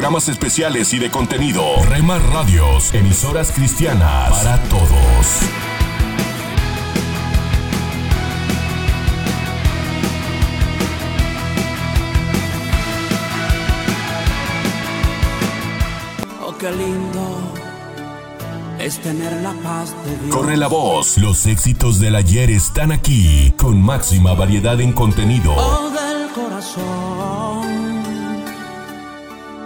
programas especiales y de contenido. Rema Radios, emisoras cristianas para todos. Oh, qué lindo es tener la paz de Dios. Corre la voz, los éxitos del ayer están aquí, con máxima variedad en contenido. Oh, del corazón.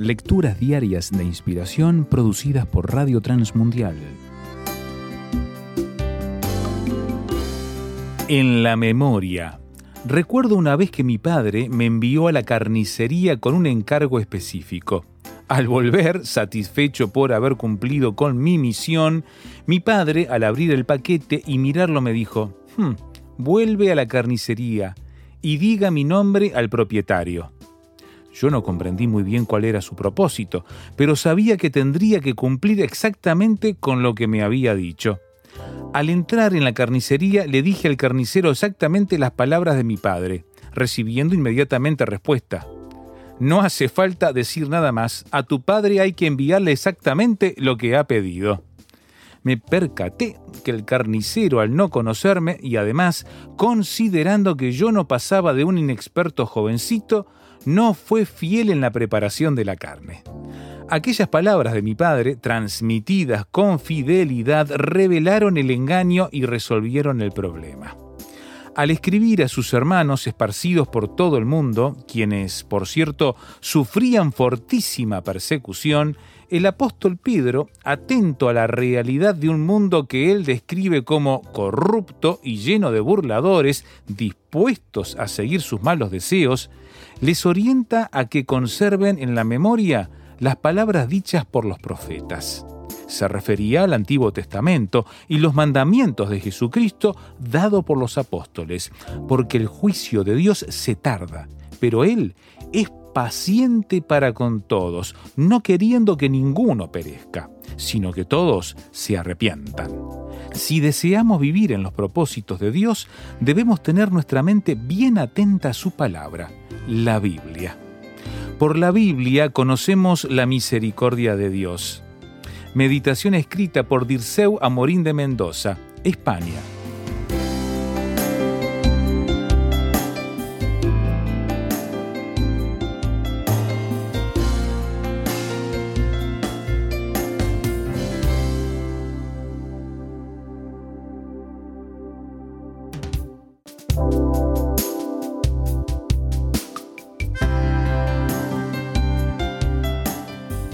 Lecturas diarias de inspiración producidas por Radio Transmundial. En la memoria. Recuerdo una vez que mi padre me envió a la carnicería con un encargo específico. Al volver, satisfecho por haber cumplido con mi misión, mi padre, al abrir el paquete y mirarlo, me dijo, "Hmm, vuelve a la carnicería y diga mi nombre al propietario. Yo no comprendí muy bien cuál era su propósito, pero sabía que tendría que cumplir exactamente con lo que me había dicho. Al entrar en la carnicería le dije al carnicero exactamente las palabras de mi padre, recibiendo inmediatamente respuesta. No hace falta decir nada más, a tu padre hay que enviarle exactamente lo que ha pedido. Me percaté que el carnicero, al no conocerme y además considerando que yo no pasaba de un inexperto jovencito, no fue fiel en la preparación de la carne. Aquellas palabras de mi padre, transmitidas con fidelidad, revelaron el engaño y resolvieron el problema. Al escribir a sus hermanos esparcidos por todo el mundo, quienes, por cierto, sufrían fortísima persecución, el apóstol Pedro, atento a la realidad de un mundo que él describe como corrupto y lleno de burladores, dispuestos a seguir sus malos deseos, les orienta a que conserven en la memoria las palabras dichas por los profetas. Se refería al Antiguo Testamento y los mandamientos de Jesucristo dado por los apóstoles, porque el juicio de Dios se tarda, pero Él es paciente para con todos, no queriendo que ninguno perezca, sino que todos se arrepientan. Si deseamos vivir en los propósitos de Dios, debemos tener nuestra mente bien atenta a su palabra, la Biblia. Por la Biblia conocemos la misericordia de Dios. Meditación escrita por Dirceu Amorín de Mendoza, España.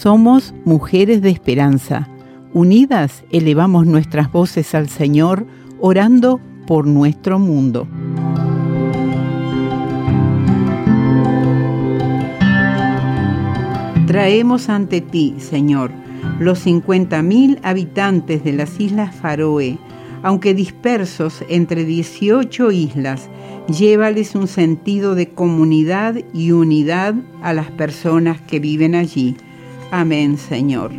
Somos mujeres de esperanza. Unidas elevamos nuestras voces al Señor, orando por nuestro mundo. Traemos ante ti, Señor, los 50.000 habitantes de las Islas Faroe, aunque dispersos entre 18 islas, llévales un sentido de comunidad y unidad a las personas que viven allí. Amén, Señor.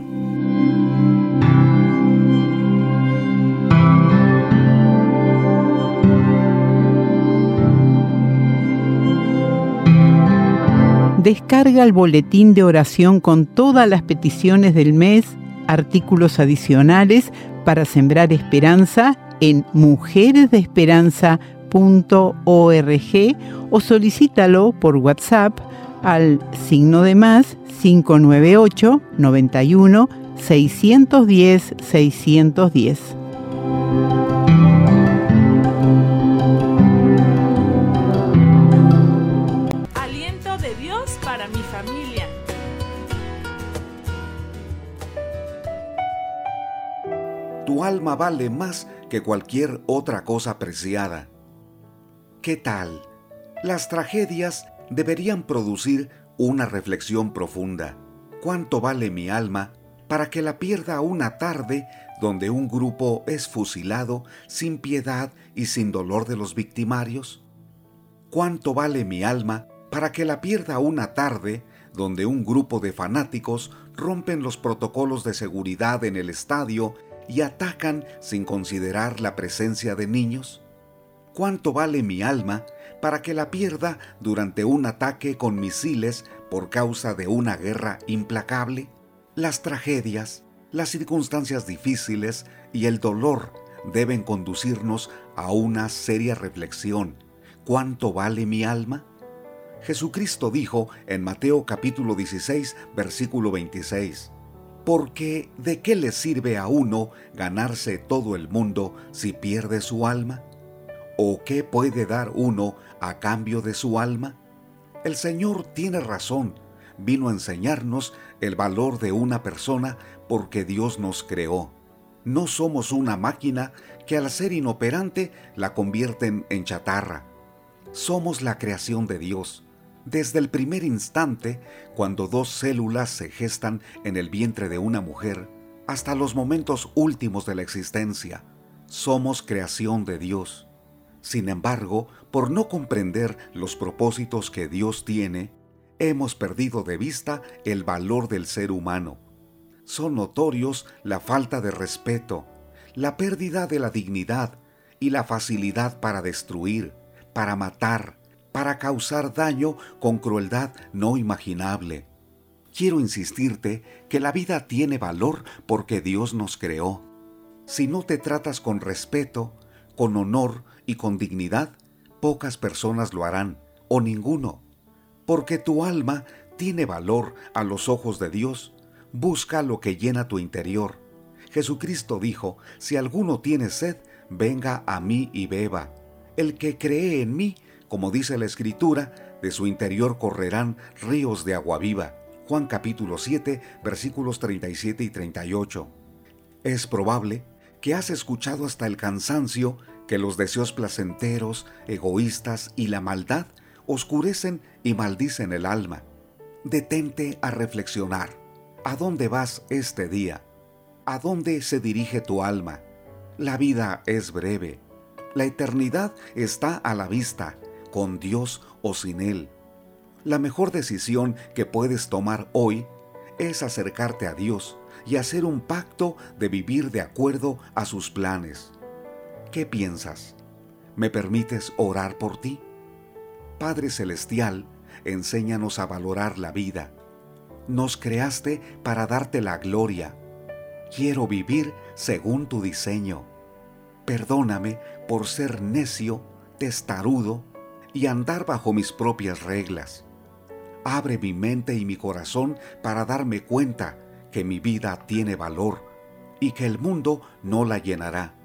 Descarga el boletín de oración con todas las peticiones del mes, artículos adicionales para sembrar esperanza en mujeresdeesperanza.org o solicítalo por WhatsApp al signo de más 598 91 610 610. alma vale más que cualquier otra cosa preciada. ¿Qué tal? Las tragedias deberían producir una reflexión profunda. ¿Cuánto vale mi alma para que la pierda una tarde donde un grupo es fusilado sin piedad y sin dolor de los victimarios? ¿Cuánto vale mi alma para que la pierda una tarde donde un grupo de fanáticos rompen los protocolos de seguridad en el estadio y atacan sin considerar la presencia de niños? ¿Cuánto vale mi alma para que la pierda durante un ataque con misiles por causa de una guerra implacable? Las tragedias, las circunstancias difíciles y el dolor deben conducirnos a una seria reflexión. ¿Cuánto vale mi alma? Jesucristo dijo en Mateo capítulo 16, versículo 26, porque ¿de qué le sirve a uno ganarse todo el mundo si pierde su alma? ¿O qué puede dar uno a cambio de su alma? El Señor tiene razón, vino a enseñarnos el valor de una persona porque Dios nos creó. No somos una máquina que al ser inoperante la convierten en chatarra. Somos la creación de Dios desde el primer instante, cuando dos células se gestan en el vientre de una mujer, hasta los momentos últimos de la existencia, somos creación de Dios. Sin embargo, por no comprender los propósitos que Dios tiene, hemos perdido de vista el valor del ser humano. Son notorios la falta de respeto, la pérdida de la dignidad y la facilidad para destruir, para matar, para causar daño con crueldad no imaginable. Quiero insistirte que la vida tiene valor porque Dios nos creó. Si no te tratas con respeto, con honor y con dignidad, pocas personas lo harán, o ninguno. Porque tu alma tiene valor a los ojos de Dios, busca lo que llena tu interior. Jesucristo dijo, si alguno tiene sed, venga a mí y beba. El que cree en mí, como dice la Escritura, de su interior correrán ríos de agua viva. Juan capítulo 7, versículos 37 y 38. Es probable que has escuchado hasta el cansancio que los deseos placenteros, egoístas y la maldad oscurecen y maldicen el alma. Detente a reflexionar. ¿A dónde vas este día? ¿A dónde se dirige tu alma? La vida es breve. La eternidad está a la vista con Dios o sin Él. La mejor decisión que puedes tomar hoy es acercarte a Dios y hacer un pacto de vivir de acuerdo a sus planes. ¿Qué piensas? ¿Me permites orar por ti? Padre Celestial, enséñanos a valorar la vida. Nos creaste para darte la gloria. Quiero vivir según tu diseño. Perdóname por ser necio, testarudo y andar bajo mis propias reglas. Abre mi mente y mi corazón para darme cuenta que mi vida tiene valor y que el mundo no la llenará.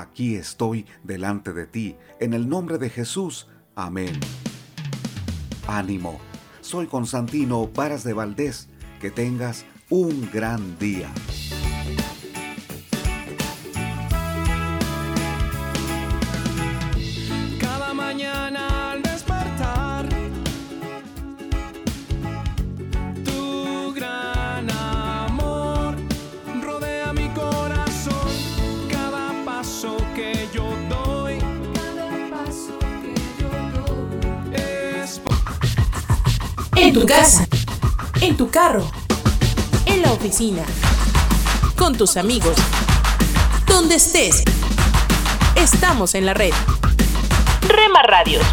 Aquí estoy delante de ti, en el nombre de Jesús. Amén. Ánimo, soy Constantino Varas de Valdés Que tengas un gran día. En tu casa, en tu carro, en la oficina, con tus amigos, donde estés. Estamos en la red. Rema Radios.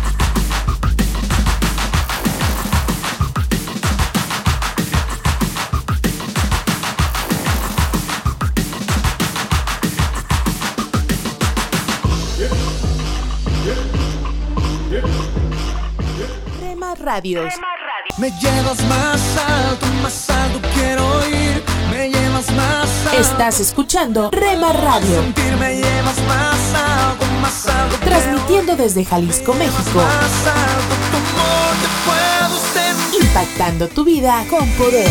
Rema Radios. Me llevas más alto, más alto quiero ir. Me llevas más alto. Estás escuchando Rema Radio, Sentir me llevas más alto, más alto. transmitiendo desde Jalisco, México, Más alto, tu amor te puedo impactando tu vida con poder.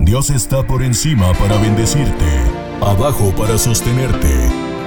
Dios está por encima para bendecirte, abajo para sostenerte,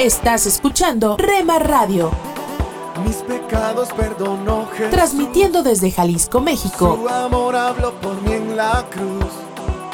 Estás escuchando Rema Radio, Mis pecados perdonó Jesús. transmitiendo desde Jalisco, México, Su amor habló por mí en la cruz.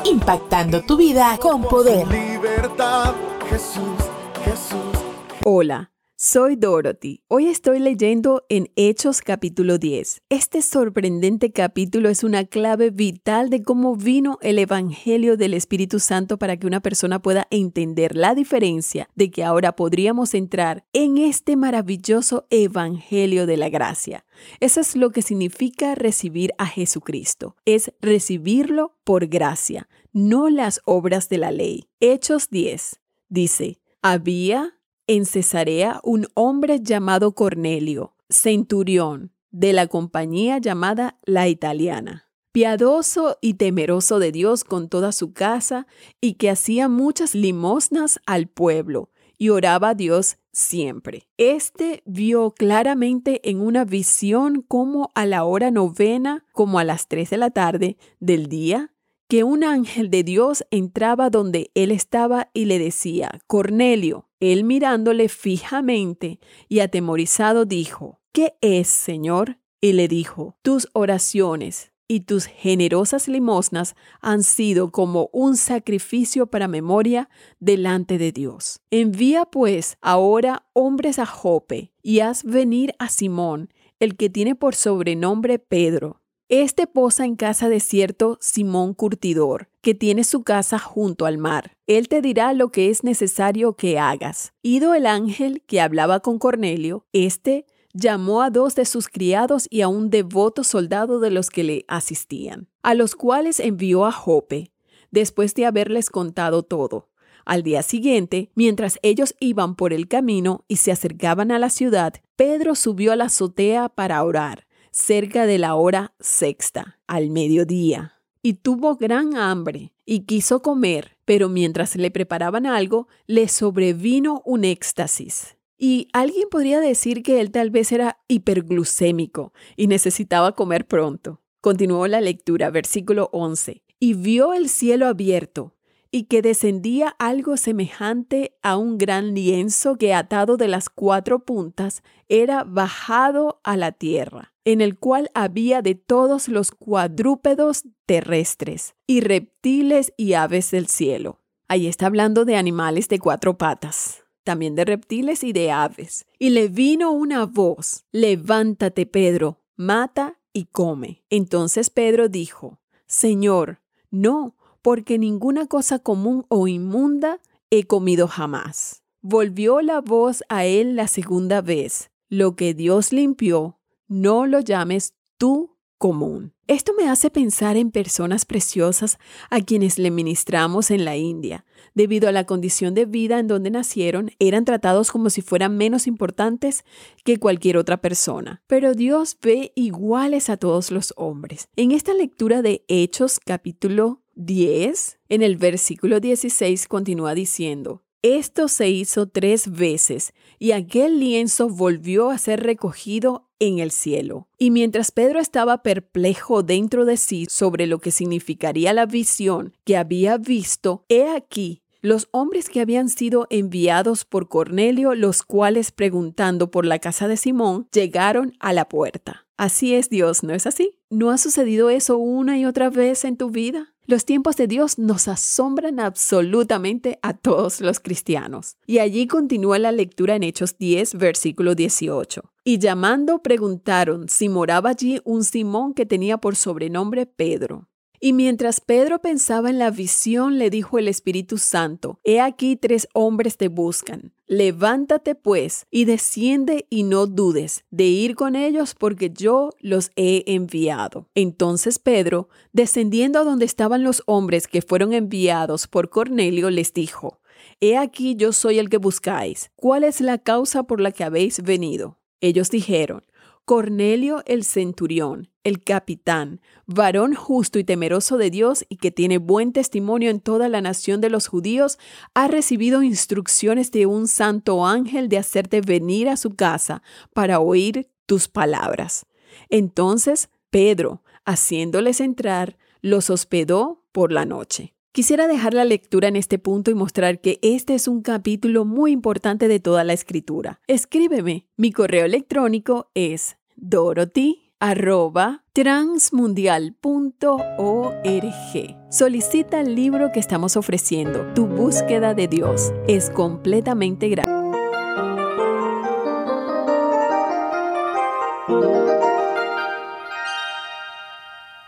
impactando tu vida con poder. Libertad, Jesús, Jesús. Hola, soy Dorothy. Hoy estoy leyendo en Hechos capítulo 10. Este sorprendente capítulo es una clave vital de cómo vino el Evangelio del Espíritu Santo para que una persona pueda entender la diferencia de que ahora podríamos entrar en este maravilloso Evangelio de la gracia. Eso es lo que significa recibir a Jesucristo. Es recibirlo por gracia, no las obras de la ley. Hechos 10 dice, había en Cesarea un hombre llamado Cornelio, centurión, de la compañía llamada La Italiana, piadoso y temeroso de Dios con toda su casa, y que hacía muchas limosnas al pueblo, y oraba a Dios siempre. Este vio claramente en una visión como a la hora novena, como a las tres de la tarde del día, que un ángel de Dios entraba donde él estaba y le decía, Cornelio, él mirándole fijamente y atemorizado dijo, ¿qué es, Señor? Y le dijo, tus oraciones y tus generosas limosnas han sido como un sacrificio para memoria delante de Dios. Envía pues ahora hombres a Jope y haz venir a Simón, el que tiene por sobrenombre Pedro. Este posa en casa de cierto Simón Curtidor, que tiene su casa junto al mar. Él te dirá lo que es necesario que hagas. Ido el ángel que hablaba con Cornelio, este llamó a dos de sus criados y a un devoto soldado de los que le asistían, a los cuales envió a Jope, después de haberles contado todo. Al día siguiente, mientras ellos iban por el camino y se acercaban a la ciudad, Pedro subió a la azotea para orar cerca de la hora sexta, al mediodía, y tuvo gran hambre y quiso comer, pero mientras le preparaban algo, le sobrevino un éxtasis. Y alguien podría decir que él tal vez era hiperglucémico y necesitaba comer pronto. Continuó la lectura, versículo 11. Y vio el cielo abierto y que descendía algo semejante a un gran lienzo que atado de las cuatro puntas era bajado a la tierra, en el cual había de todos los cuadrúpedos terrestres y reptiles y aves del cielo. Ahí está hablando de animales de cuatro patas, también de reptiles y de aves. Y le vino una voz, levántate Pedro, mata y come. Entonces Pedro dijo, Señor, no, porque ninguna cosa común o inmunda he comido jamás. volvió la voz a él la segunda vez. Lo que Dios limpió, no lo llames tú común. Esto me hace pensar en personas preciosas a quienes le ministramos en la India. Debido a la condición de vida en donde nacieron, eran tratados como si fueran menos importantes que cualquier otra persona. Pero Dios ve iguales a todos los hombres. En esta lectura de Hechos capítulo 10, en el versículo 16 continúa diciendo, esto se hizo tres veces y aquel lienzo volvió a ser recogido en el cielo. Y mientras Pedro estaba perplejo dentro de sí sobre lo que significaría la visión que había visto, he aquí los hombres que habían sido enviados por Cornelio, los cuales preguntando por la casa de Simón, llegaron a la puerta. Así es Dios, ¿no es así? ¿No ha sucedido eso una y otra vez en tu vida? Los tiempos de Dios nos asombran absolutamente a todos los cristianos. Y allí continúa la lectura en Hechos 10, versículo 18. Y llamando preguntaron si moraba allí un Simón que tenía por sobrenombre Pedro. Y mientras Pedro pensaba en la visión, le dijo el Espíritu Santo, He aquí tres hombres te buscan. Levántate pues y desciende y no dudes de ir con ellos porque yo los he enviado. Entonces Pedro, descendiendo a donde estaban los hombres que fueron enviados por Cornelio, les dijo, He aquí yo soy el que buscáis. ¿Cuál es la causa por la que habéis venido? Ellos dijeron, Cornelio el centurión, el capitán, varón justo y temeroso de Dios y que tiene buen testimonio en toda la nación de los judíos, ha recibido instrucciones de un santo ángel de hacerte venir a su casa para oír tus palabras. Entonces Pedro, haciéndoles entrar, los hospedó por la noche. Quisiera dejar la lectura en este punto y mostrar que este es un capítulo muy importante de toda la escritura. Escríbeme. Mi correo electrónico es dorothy@transmundial.org. Solicita el libro que estamos ofreciendo. Tu búsqueda de Dios es completamente gratis.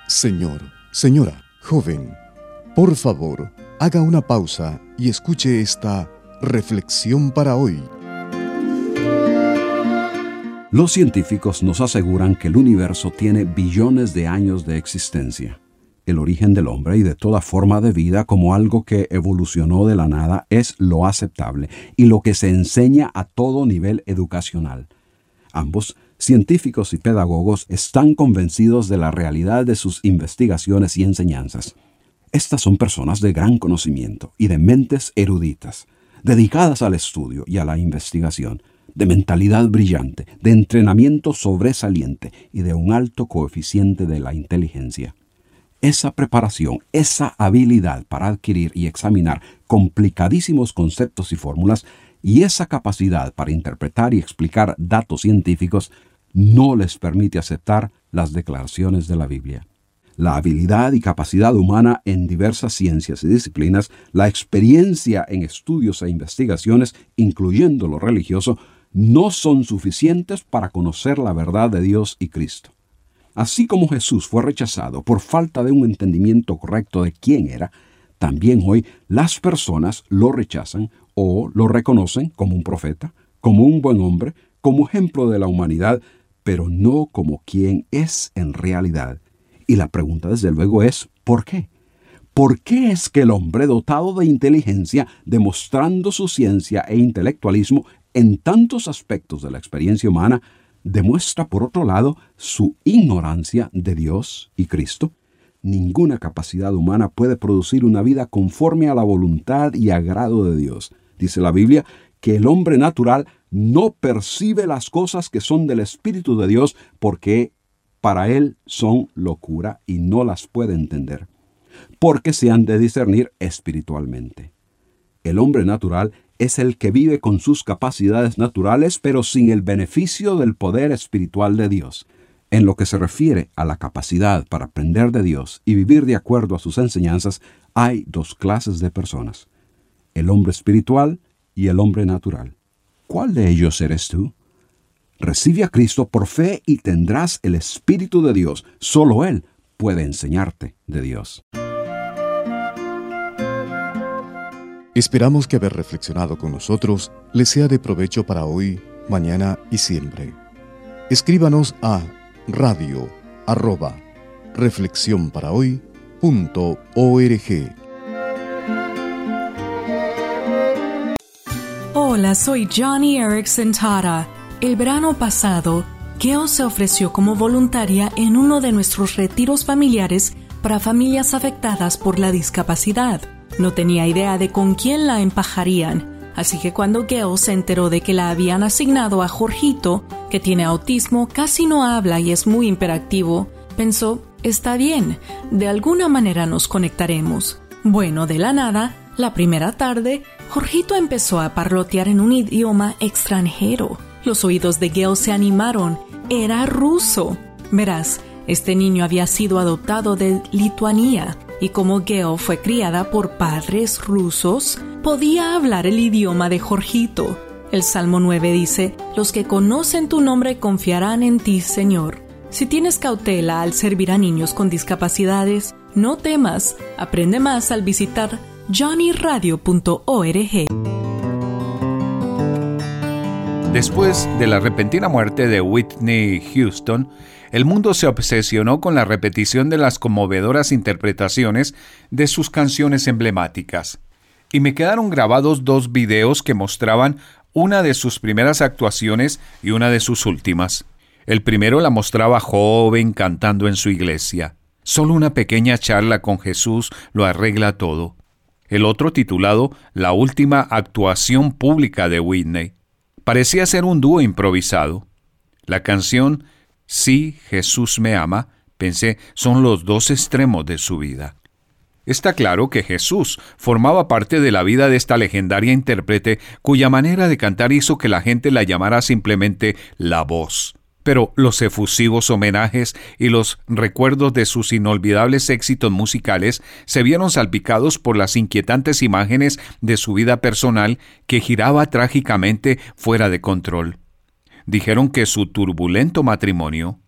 Señor, señora, joven por favor, haga una pausa y escuche esta reflexión para hoy. Los científicos nos aseguran que el universo tiene billones de años de existencia. El origen del hombre y de toda forma de vida como algo que evolucionó de la nada es lo aceptable y lo que se enseña a todo nivel educacional. Ambos, científicos y pedagogos, están convencidos de la realidad de sus investigaciones y enseñanzas. Estas son personas de gran conocimiento y de mentes eruditas, dedicadas al estudio y a la investigación, de mentalidad brillante, de entrenamiento sobresaliente y de un alto coeficiente de la inteligencia. Esa preparación, esa habilidad para adquirir y examinar complicadísimos conceptos y fórmulas y esa capacidad para interpretar y explicar datos científicos no les permite aceptar las declaraciones de la Biblia la habilidad y capacidad humana en diversas ciencias y disciplinas, la experiencia en estudios e investigaciones, incluyendo lo religioso, no son suficientes para conocer la verdad de Dios y Cristo. Así como Jesús fue rechazado por falta de un entendimiento correcto de quién era, también hoy las personas lo rechazan o lo reconocen como un profeta, como un buen hombre, como ejemplo de la humanidad, pero no como quien es en realidad y la pregunta desde luego es, ¿por qué? ¿Por qué es que el hombre dotado de inteligencia, demostrando su ciencia e intelectualismo en tantos aspectos de la experiencia humana, demuestra por otro lado su ignorancia de Dios y Cristo? Ninguna capacidad humana puede producir una vida conforme a la voluntad y agrado de Dios. Dice la Biblia que el hombre natural no percibe las cosas que son del Espíritu de Dios porque para él son locura y no las puede entender, porque se han de discernir espiritualmente. El hombre natural es el que vive con sus capacidades naturales, pero sin el beneficio del poder espiritual de Dios. En lo que se refiere a la capacidad para aprender de Dios y vivir de acuerdo a sus enseñanzas, hay dos clases de personas, el hombre espiritual y el hombre natural. ¿Cuál de ellos eres tú? Recibe a Cristo por fe y tendrás el Espíritu de Dios. Solo Él puede enseñarte de Dios. Esperamos que haber reflexionado con nosotros les sea de provecho para hoy, mañana y siempre. Escríbanos a radio arroba. Hola, soy Johnny Erickson Tara. El verano pasado, Gail se ofreció como voluntaria en uno de nuestros retiros familiares para familias afectadas por la discapacidad. No tenía idea de con quién la empajarían, así que cuando Gail se enteró de que la habían asignado a Jorgito, que tiene autismo, casi no habla y es muy imperactivo, pensó, está bien, de alguna manera nos conectaremos. Bueno, de la nada, la primera tarde, Jorgito empezó a parlotear en un idioma extranjero. Los oídos de Gail se animaron. Era ruso. Verás, este niño había sido adoptado de Lituania y como Geo fue criada por padres rusos, podía hablar el idioma de Jorgito. El Salmo 9 dice, Los que conocen tu nombre confiarán en ti, Señor. Si tienes cautela al servir a niños con discapacidades, no temas, aprende más al visitar johnnyradio.org. Después de la repentina muerte de Whitney Houston, el mundo se obsesionó con la repetición de las conmovedoras interpretaciones de sus canciones emblemáticas. Y me quedaron grabados dos videos que mostraban una de sus primeras actuaciones y una de sus últimas. El primero la mostraba joven cantando en su iglesia. Solo una pequeña charla con Jesús lo arregla todo. El otro titulado La última actuación pública de Whitney. Parecía ser un dúo improvisado. La canción Sí, Jesús me ama, pensé, son los dos extremos de su vida. Está claro que Jesús formaba parte de la vida de esta legendaria intérprete cuya manera de cantar hizo que la gente la llamara simplemente la voz. Pero los efusivos homenajes y los recuerdos de sus inolvidables éxitos musicales se vieron salpicados por las inquietantes imágenes de su vida personal que giraba trágicamente fuera de control dijeron que su turbulento matrimonio,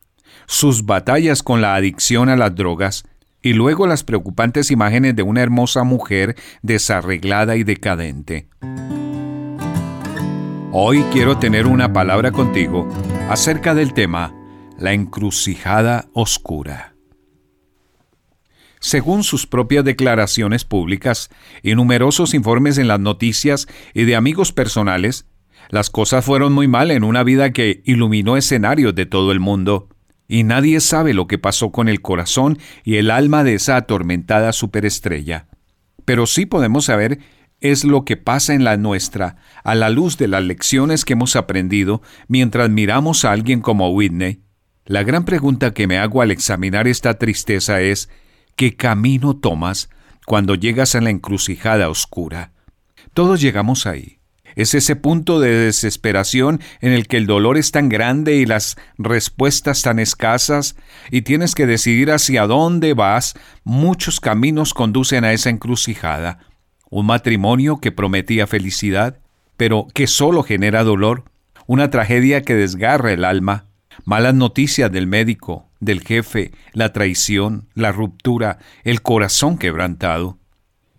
sus batallas con la adicción a las drogas y luego las preocupantes imágenes de una hermosa mujer desarreglada y decadente. Hoy quiero tener una palabra contigo acerca del tema la encrucijada oscura. Según sus propias declaraciones públicas y numerosos informes en las noticias y de amigos personales, las cosas fueron muy mal en una vida que iluminó escenarios de todo el mundo, y nadie sabe lo que pasó con el corazón y el alma de esa atormentada superestrella. Pero sí podemos saber es lo que pasa en la nuestra a la luz de las lecciones que hemos aprendido mientras miramos a alguien como Whitney. La gran pregunta que me hago al examinar esta tristeza es, ¿qué camino tomas cuando llegas a la encrucijada oscura? Todos llegamos ahí. Es ese punto de desesperación en el que el dolor es tan grande y las respuestas tan escasas y tienes que decidir hacia dónde vas. Muchos caminos conducen a esa encrucijada. Un matrimonio que prometía felicidad, pero que solo genera dolor. Una tragedia que desgarra el alma. Malas noticias del médico, del jefe, la traición, la ruptura, el corazón quebrantado.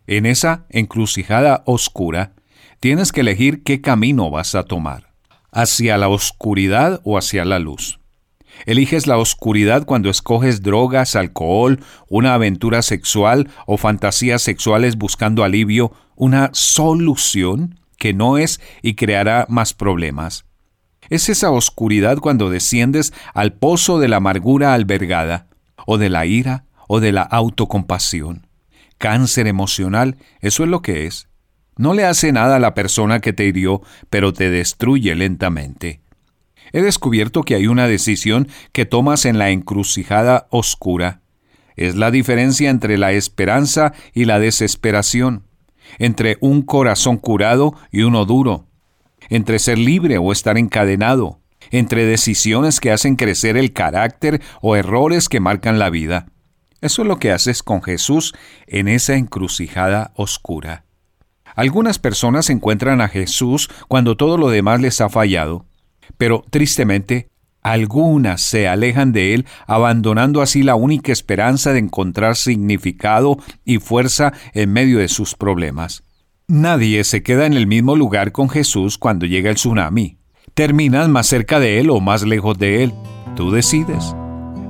En esa encrucijada oscura, tienes que elegir qué camino vas a tomar, hacia la oscuridad o hacia la luz. Eliges la oscuridad cuando escoges drogas, alcohol, una aventura sexual o fantasías sexuales buscando alivio, una solución que no es y creará más problemas. Es esa oscuridad cuando desciendes al pozo de la amargura albergada, o de la ira, o de la autocompasión. Cáncer emocional, eso es lo que es. No le hace nada a la persona que te hirió, pero te destruye lentamente. He descubierto que hay una decisión que tomas en la encrucijada oscura. Es la diferencia entre la esperanza y la desesperación, entre un corazón curado y uno duro, entre ser libre o estar encadenado, entre decisiones que hacen crecer el carácter o errores que marcan la vida. Eso es lo que haces con Jesús en esa encrucijada oscura. Algunas personas encuentran a Jesús cuando todo lo demás les ha fallado, pero tristemente algunas se alejan de Él, abandonando así la única esperanza de encontrar significado y fuerza en medio de sus problemas. Nadie se queda en el mismo lugar con Jesús cuando llega el tsunami. Terminas más cerca de Él o más lejos de Él. Tú decides.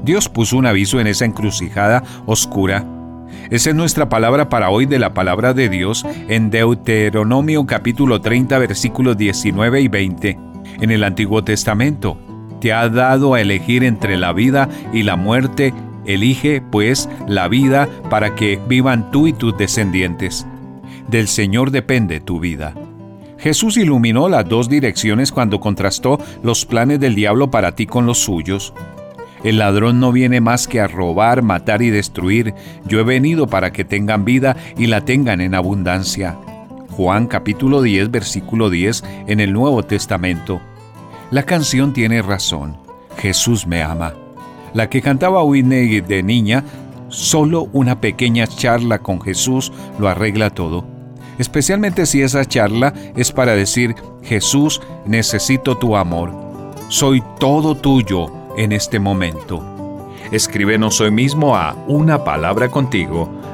Dios puso un aviso en esa encrucijada oscura. Esa es nuestra palabra para hoy de la palabra de Dios en Deuteronomio capítulo 30 versículos 19 y 20. En el Antiguo Testamento te ha dado a elegir entre la vida y la muerte. Elige, pues, la vida para que vivan tú y tus descendientes. Del Señor depende tu vida. Jesús iluminó las dos direcciones cuando contrastó los planes del diablo para ti con los suyos. El ladrón no viene más que a robar, matar y destruir. Yo he venido para que tengan vida y la tengan en abundancia. Juan capítulo 10 versículo 10 en el Nuevo Testamento. La canción tiene razón. Jesús me ama. La que cantaba Whitney de niña, solo una pequeña charla con Jesús lo arregla todo. Especialmente si esa charla es para decir, Jesús, necesito tu amor. Soy todo tuyo en este momento. Escríbenos hoy mismo a una palabra contigo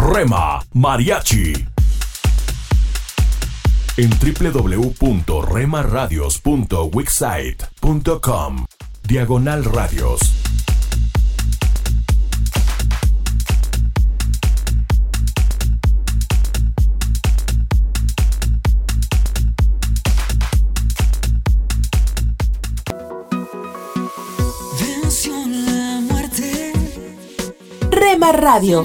Rema Mariachi en www.remaradios.wixsite.com Diagonal Radios. Venció la muerte. Rema Radio.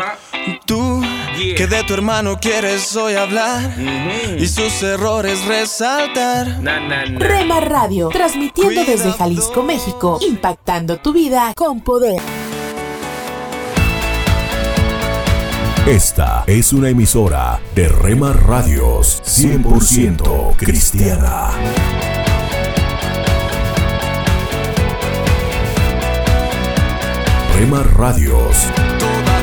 Ajá. Tú Yeah. que de tu hermano quieres hoy hablar y sus errores resaltar. Na, na, na. Rema Radio, transmitiendo desde. Jalisco, México, impactando tu vida con poder. Esta es una emisora de Rema Radios 100% cristiana. Rema Radios. Toda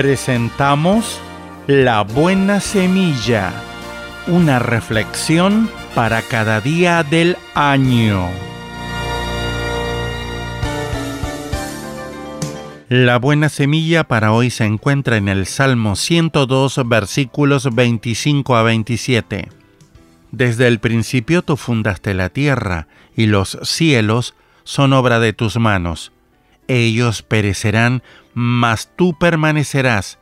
presentamos La Buena Semilla, una reflexión para cada día del año. La buena semilla para hoy se encuentra en el Salmo 102 versículos 25 a 27. Desde el principio tú fundaste la tierra, y los cielos son obra de tus manos. Ellos perecerán, mas tú permanecerás,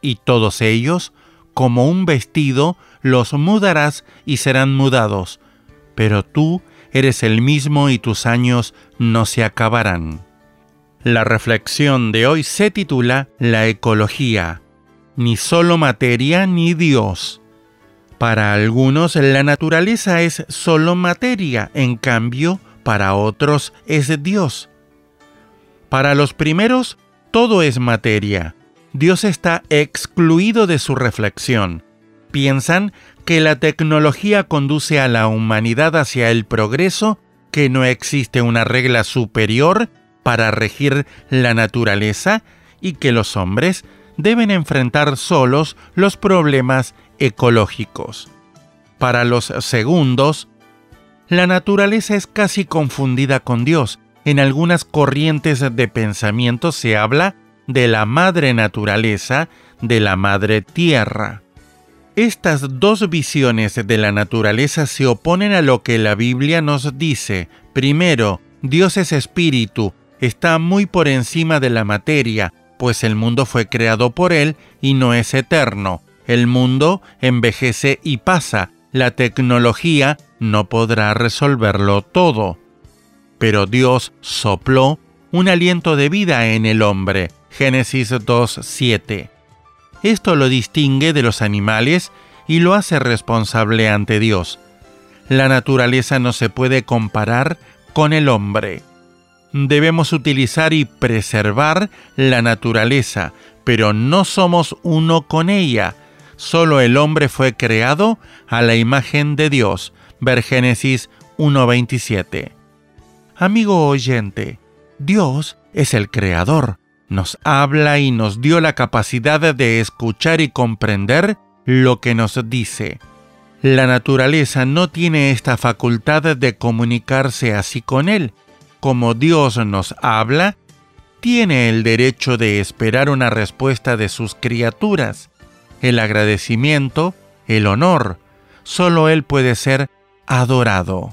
y todos ellos, como un vestido, los mudarás y serán mudados. Pero tú eres el mismo y tus años no se acabarán. La reflexión de hoy se titula La ecología, ni solo materia ni Dios. Para algunos la naturaleza es solo materia, en cambio para otros es Dios. Para los primeros, Todo es materia. Dios está excluido de su reflexión. Piensan que la tecnología conduce a la humanidad hacia el progreso, que no existe una regla superior para regir la naturaleza y que los hombres deben enfrentar solos los problemas ecológicos. Para los segundos, la naturaleza es casi confundida con Dios. En algunas corrientes de pensamiento se habla de la madre naturaleza, de la madre tierra. Estas dos visiones de la naturaleza se oponen a lo que la Biblia nos dice. Primero, Dios es espíritu, está muy por encima de la materia, pues el mundo fue creado por Él y no es eterno. El mundo envejece y pasa, la tecnología no podrá resolverlo todo. Pero Dios sopló un aliento de vida en el hombre. Génesis 2.7. Esto lo distingue de los animales y lo hace responsable ante Dios. La naturaleza no se puede comparar con el hombre debemos utilizar y preservar la naturaleza, pero no somos uno con ella. Solo el hombre fue creado a la imagen de Dios. Ver Génesis 1.27. Amigo oyente, Dios es el creador. Nos habla y nos dio la capacidad de escuchar y comprender lo que nos dice. La naturaleza no tiene esta facultad de comunicarse así con Él, como Dios nos habla, tiene el derecho de esperar una respuesta de sus criaturas. El agradecimiento, el honor, solo Él puede ser adorado.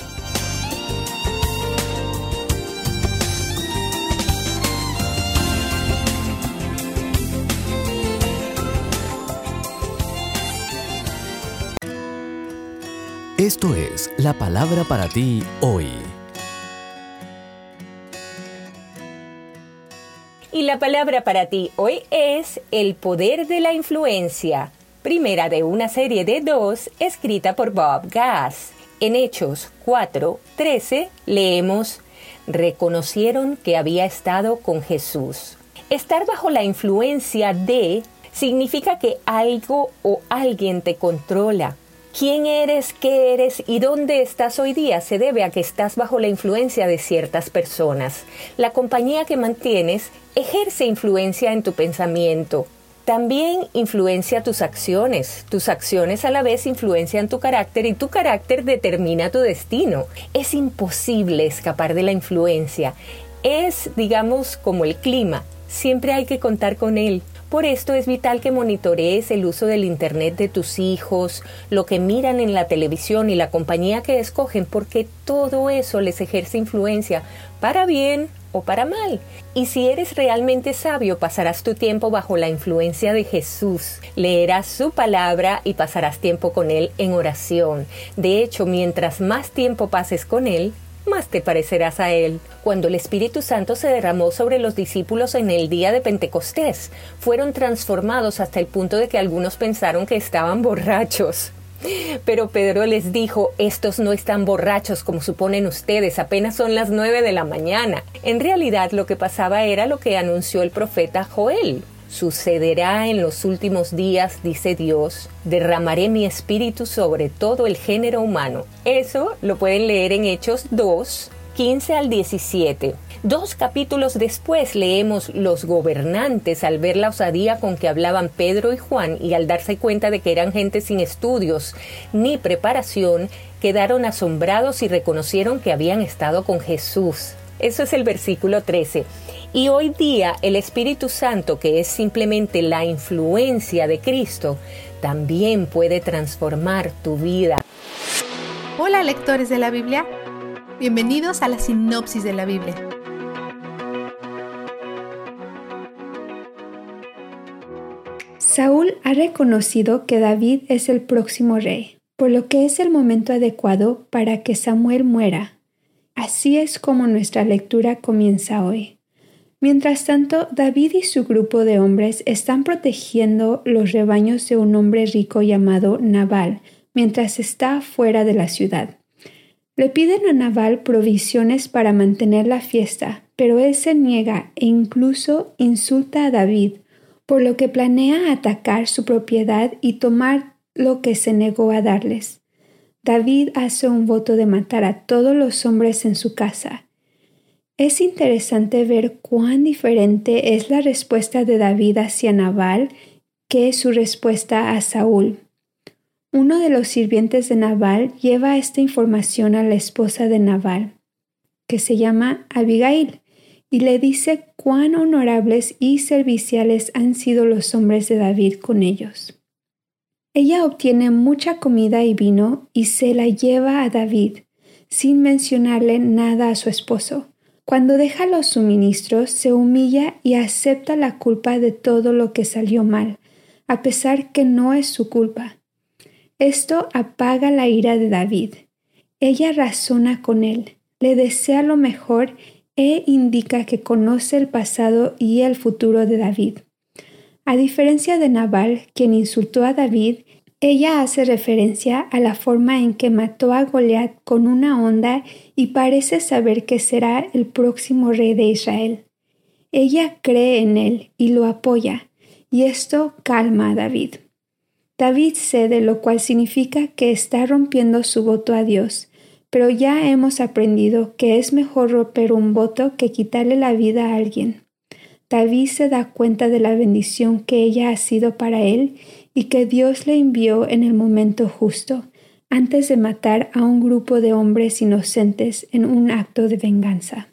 Esto es la palabra para ti hoy. Y la palabra para ti hoy es el poder de la influencia primera de una serie de dos escrita por Bob Gass. En Hechos 4:13 leemos, reconocieron que había estado con Jesús. Estar bajo la influencia de significa que algo o alguien te controla. ¿Quién eres, qué eres y dónde estás hoy día se debe a que estás bajo la influencia de ciertas personas? La compañía que mantienes ejerce influencia en tu pensamiento, también influencia tus acciones. Tus acciones a la vez influencian tu carácter y tu carácter determina tu destino. Es imposible escapar de la influencia. Es, digamos, como el clima. Siempre hay que contar con él. Por esto es vital que monitorees el uso del Internet de tus hijos, lo que miran en la televisión y la compañía que escogen, porque todo eso les ejerce influencia, para bien o para mal. Y si eres realmente sabio, pasarás tu tiempo bajo la influencia de Jesús, leerás su palabra y pasarás tiempo con Él en oración. De hecho, mientras más tiempo pases con Él, más te parecerás a Él. Cuando el Espíritu Santo se derramó sobre los discípulos en el día de Pentecostés, fueron transformados hasta el punto de que algunos pensaron que estaban borrachos. Pero Pedro les dijo, estos no están borrachos como suponen ustedes, apenas son las nueve de la mañana. En realidad lo que pasaba era lo que anunció el profeta Joel. Sucederá en los últimos días, dice Dios, derramaré mi espíritu sobre todo el género humano. Eso lo pueden leer en Hechos 2, 15 al 17. Dos capítulos después leemos los gobernantes al ver la osadía con que hablaban Pedro y Juan y al darse cuenta de que eran gente sin estudios ni preparación, quedaron asombrados y reconocieron que habían estado con Jesús. Eso es el versículo 13. Y hoy día el Espíritu Santo, que es simplemente la influencia de Cristo, también puede transformar tu vida. Hola lectores de la Biblia, bienvenidos a la sinopsis de la Biblia. Saúl ha reconocido que David es el próximo rey, por lo que es el momento adecuado para que Samuel muera Así es como nuestra lectura comienza hoy. Mientras tanto, David y su grupo de hombres están protegiendo los rebaños de un hombre rico llamado Nabal, mientras está fuera de la ciudad. Le piden a Nabal provisiones para mantener la fiesta, pero él se niega e incluso insulta a David, por lo que planea atacar su propiedad y tomar lo que se negó a darles. David hace un voto de matar a todos los hombres en su casa. Es interesante ver cuán diferente es la respuesta de David hacia Nabal que su respuesta a Saúl. Uno de los sirvientes de Nabal lleva esta información a la esposa de Nabal, que se llama Abigail, y le dice cuán honorables y serviciales han sido los hombres de David con ellos. Ella obtiene mucha comida y vino y se la lleva a David, sin mencionarle nada a su esposo. Cuando deja los suministros, se humilla y acepta la culpa de todo lo que salió mal, a pesar que no es su culpa. Esto apaga la ira de David. Ella razona con él, le desea lo mejor e indica que conoce el pasado y el futuro de David. A diferencia de Nabal, quien insultó a David, ella hace referencia a la forma en que mató a Goliat con una onda y parece saber que será el próximo rey de Israel. Ella cree en él y lo apoya, y esto calma a David. David cede, lo cual significa que está rompiendo su voto a Dios, pero ya hemos aprendido que es mejor romper un voto que quitarle la vida a alguien. David se da cuenta de la bendición que ella ha sido para él y que Dios le envió en el momento justo, antes de matar a un grupo de hombres inocentes en un acto de venganza.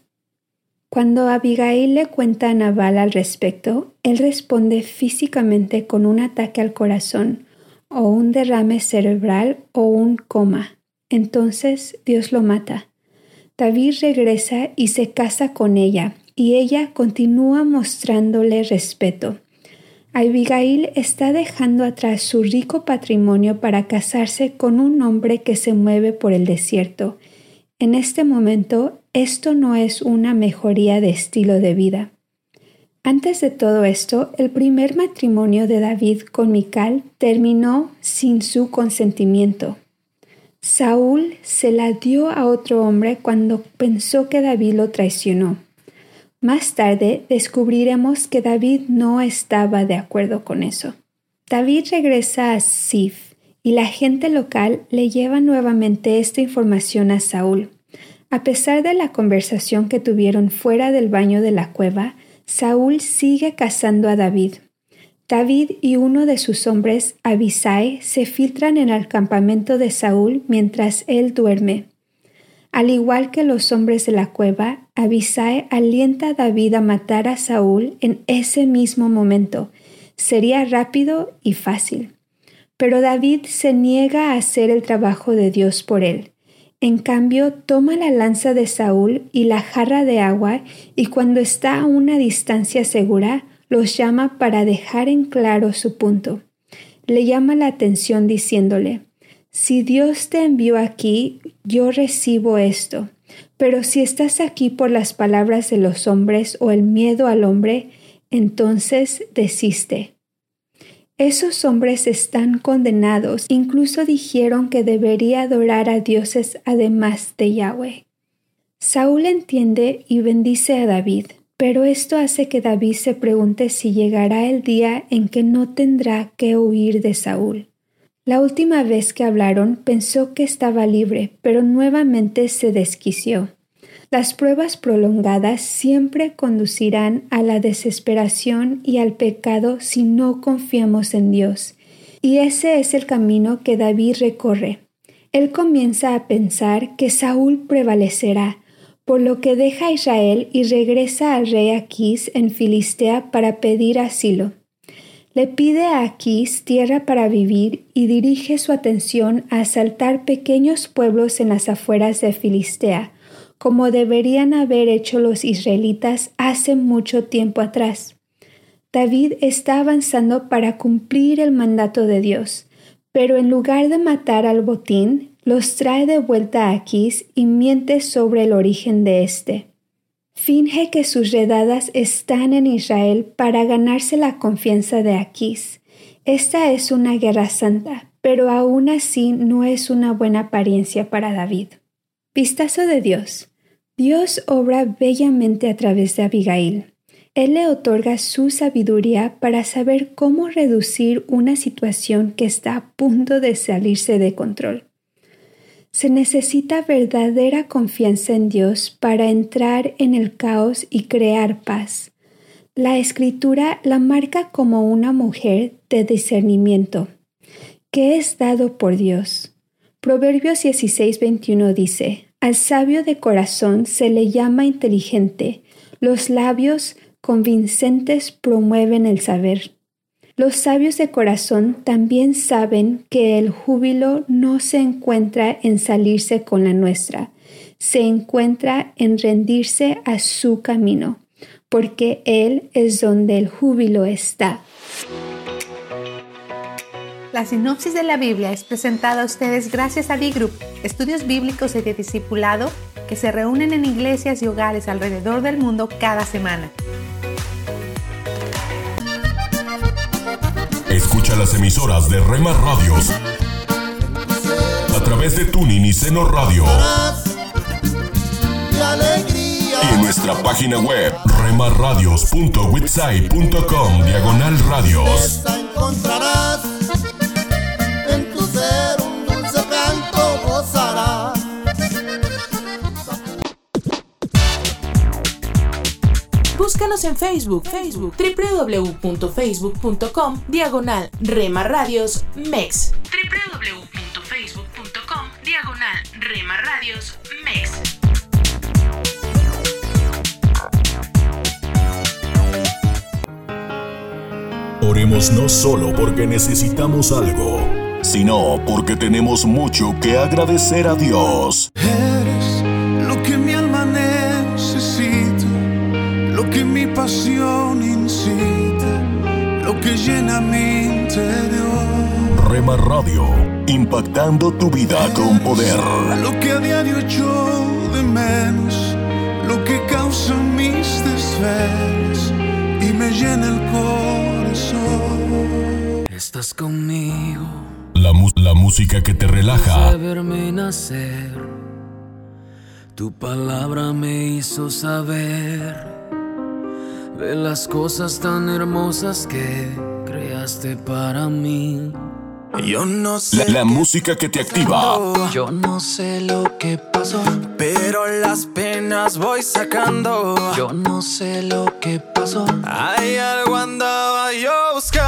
Cuando Abigail le cuenta a Nabal al respecto, él responde físicamente con un ataque al corazón, o un derrame cerebral o un coma. Entonces Dios lo mata. David regresa y se casa con ella, y ella continúa mostrándole respeto. Abigail está dejando atrás su rico patrimonio para casarse con un hombre que se mueve por el desierto. En este momento, esto no es una mejoría de estilo de vida. Antes de todo esto, el primer matrimonio de David con Mical terminó sin su consentimiento. Saúl se la dio a otro hombre cuando pensó que David lo traicionó. Más tarde descubriremos que David no estaba de acuerdo con eso. David regresa a Sif y la gente local le lleva nuevamente esta información a Saúl. A pesar de la conversación que tuvieron fuera del baño de la cueva, Saúl sigue cazando a David. David y uno de sus hombres, Abisai, se filtran en el campamento de Saúl mientras él duerme. Al igual que los hombres de la cueva, Abisai alienta a David a matar a Saúl en ese mismo momento. Sería rápido y fácil. Pero David se niega a hacer el trabajo de Dios por él. En cambio, toma la lanza de Saúl y la jarra de agua y cuando está a una distancia segura, los llama para dejar en claro su punto. Le llama la atención diciéndole, si Dios te envió aquí, yo recibo esto, pero si estás aquí por las palabras de los hombres o el miedo al hombre, entonces desiste. Esos hombres están condenados, incluso dijeron que debería adorar a dioses además de Yahweh. Saúl entiende y bendice a David. Pero esto hace que David se pregunte si llegará el día en que no tendrá que huir de Saúl. La última vez que hablaron pensó que estaba libre, pero nuevamente se desquició. Las pruebas prolongadas siempre conducirán a la desesperación y al pecado si no confiamos en Dios. Y ese es el camino que David recorre. Él comienza a pensar que Saúl prevalecerá, por lo que deja a Israel y regresa al rey Aquís en Filistea para pedir asilo. Le pide a Aquís tierra para vivir y dirige su atención a asaltar pequeños pueblos en las afueras de Filistea, como deberían haber hecho los israelitas hace mucho tiempo atrás. David está avanzando para cumplir el mandato de Dios, pero en lugar de matar al botín, los trae de vuelta a Aquís y miente sobre el origen de éste. Finge que sus redadas están en Israel para ganarse la confianza de Aquís. Esta es una guerra santa, pero aún así no es una buena apariencia para David. Vistazo de Dios. Dios obra bellamente a través de Abigail. Él le otorga su sabiduría para saber cómo reducir una situación que está a punto de salirse de control. Se necesita verdadera confianza en Dios para entrar en el caos y crear paz. La escritura la marca como una mujer de discernimiento, que es dado por Dios. Proverbios 16:21 dice, Al sabio de corazón se le llama inteligente, los labios convincentes promueven el saber. Los sabios de corazón también saben que el júbilo no se encuentra en salirse con la nuestra, se encuentra en rendirse a su camino, porque Él es donde el júbilo está. La sinopsis de la Biblia es presentada a ustedes gracias a D-Group, estudios bíblicos y de discipulado que se reúnen en iglesias y hogares alrededor del mundo cada semana. Escucha las emisoras de Rema Radios a través de Tuning y Seno Radio. Y en nuestra página web remarradios.witsai.com diagonal radios. Búscanos en Facebook, Facebook, www.facebook.com, diagonal Rema Radios MEX. www.facebook.com, diagonal Rema Radios MEX. Oremos no solo porque necesitamos algo, sino porque tenemos mucho que agradecer a Dios. Que mi pasión incita, lo que llena mi interior. Rema Radio, impactando tu vida con poder. Lo que a diario echo de menos, lo que causa mis desvelos y me llena el corazón. Estás conmigo. La, la música que te relaja, De verme nacer, tu palabra me hizo saber de las cosas tan hermosas que creaste para mí. Yo no sé. la, la música que te activa, Yo no sé lo que pasó, pero las penas voy sacando. Yo no sé lo que pasó. Hay algo andaba yo buscando.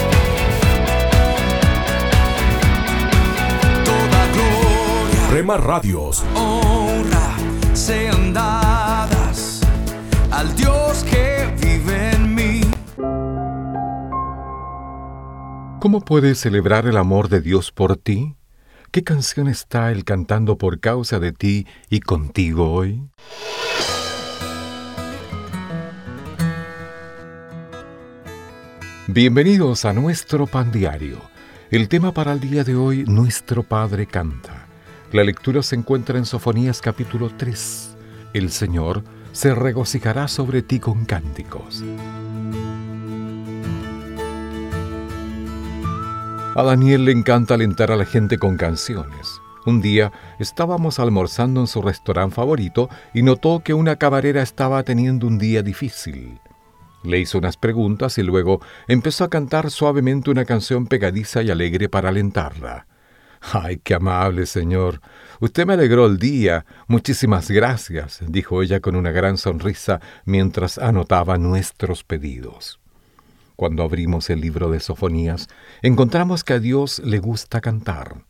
Rema Radios, honra sean dadas al Dios que vive en mí. ¿Cómo puedes celebrar el amor de Dios por ti? ¿Qué canción está Él cantando por causa de ti y contigo hoy? Bienvenidos a nuestro pan diario. El tema para el día de hoy, Nuestro Padre canta. La lectura se encuentra en Sofonías capítulo 3. El Señor se regocijará sobre ti con cánticos. A Daniel le encanta alentar a la gente con canciones. Un día estábamos almorzando en su restaurante favorito y notó que una camarera estaba teniendo un día difícil. Le hizo unas preguntas y luego empezó a cantar suavemente una canción pegadiza y alegre para alentarla. ¡Ay, qué amable, señor! Usted me alegró el día. Muchísimas gracias, dijo ella con una gran sonrisa mientras anotaba nuestros pedidos. Cuando abrimos el libro de Sofonías, encontramos que a Dios le gusta cantar.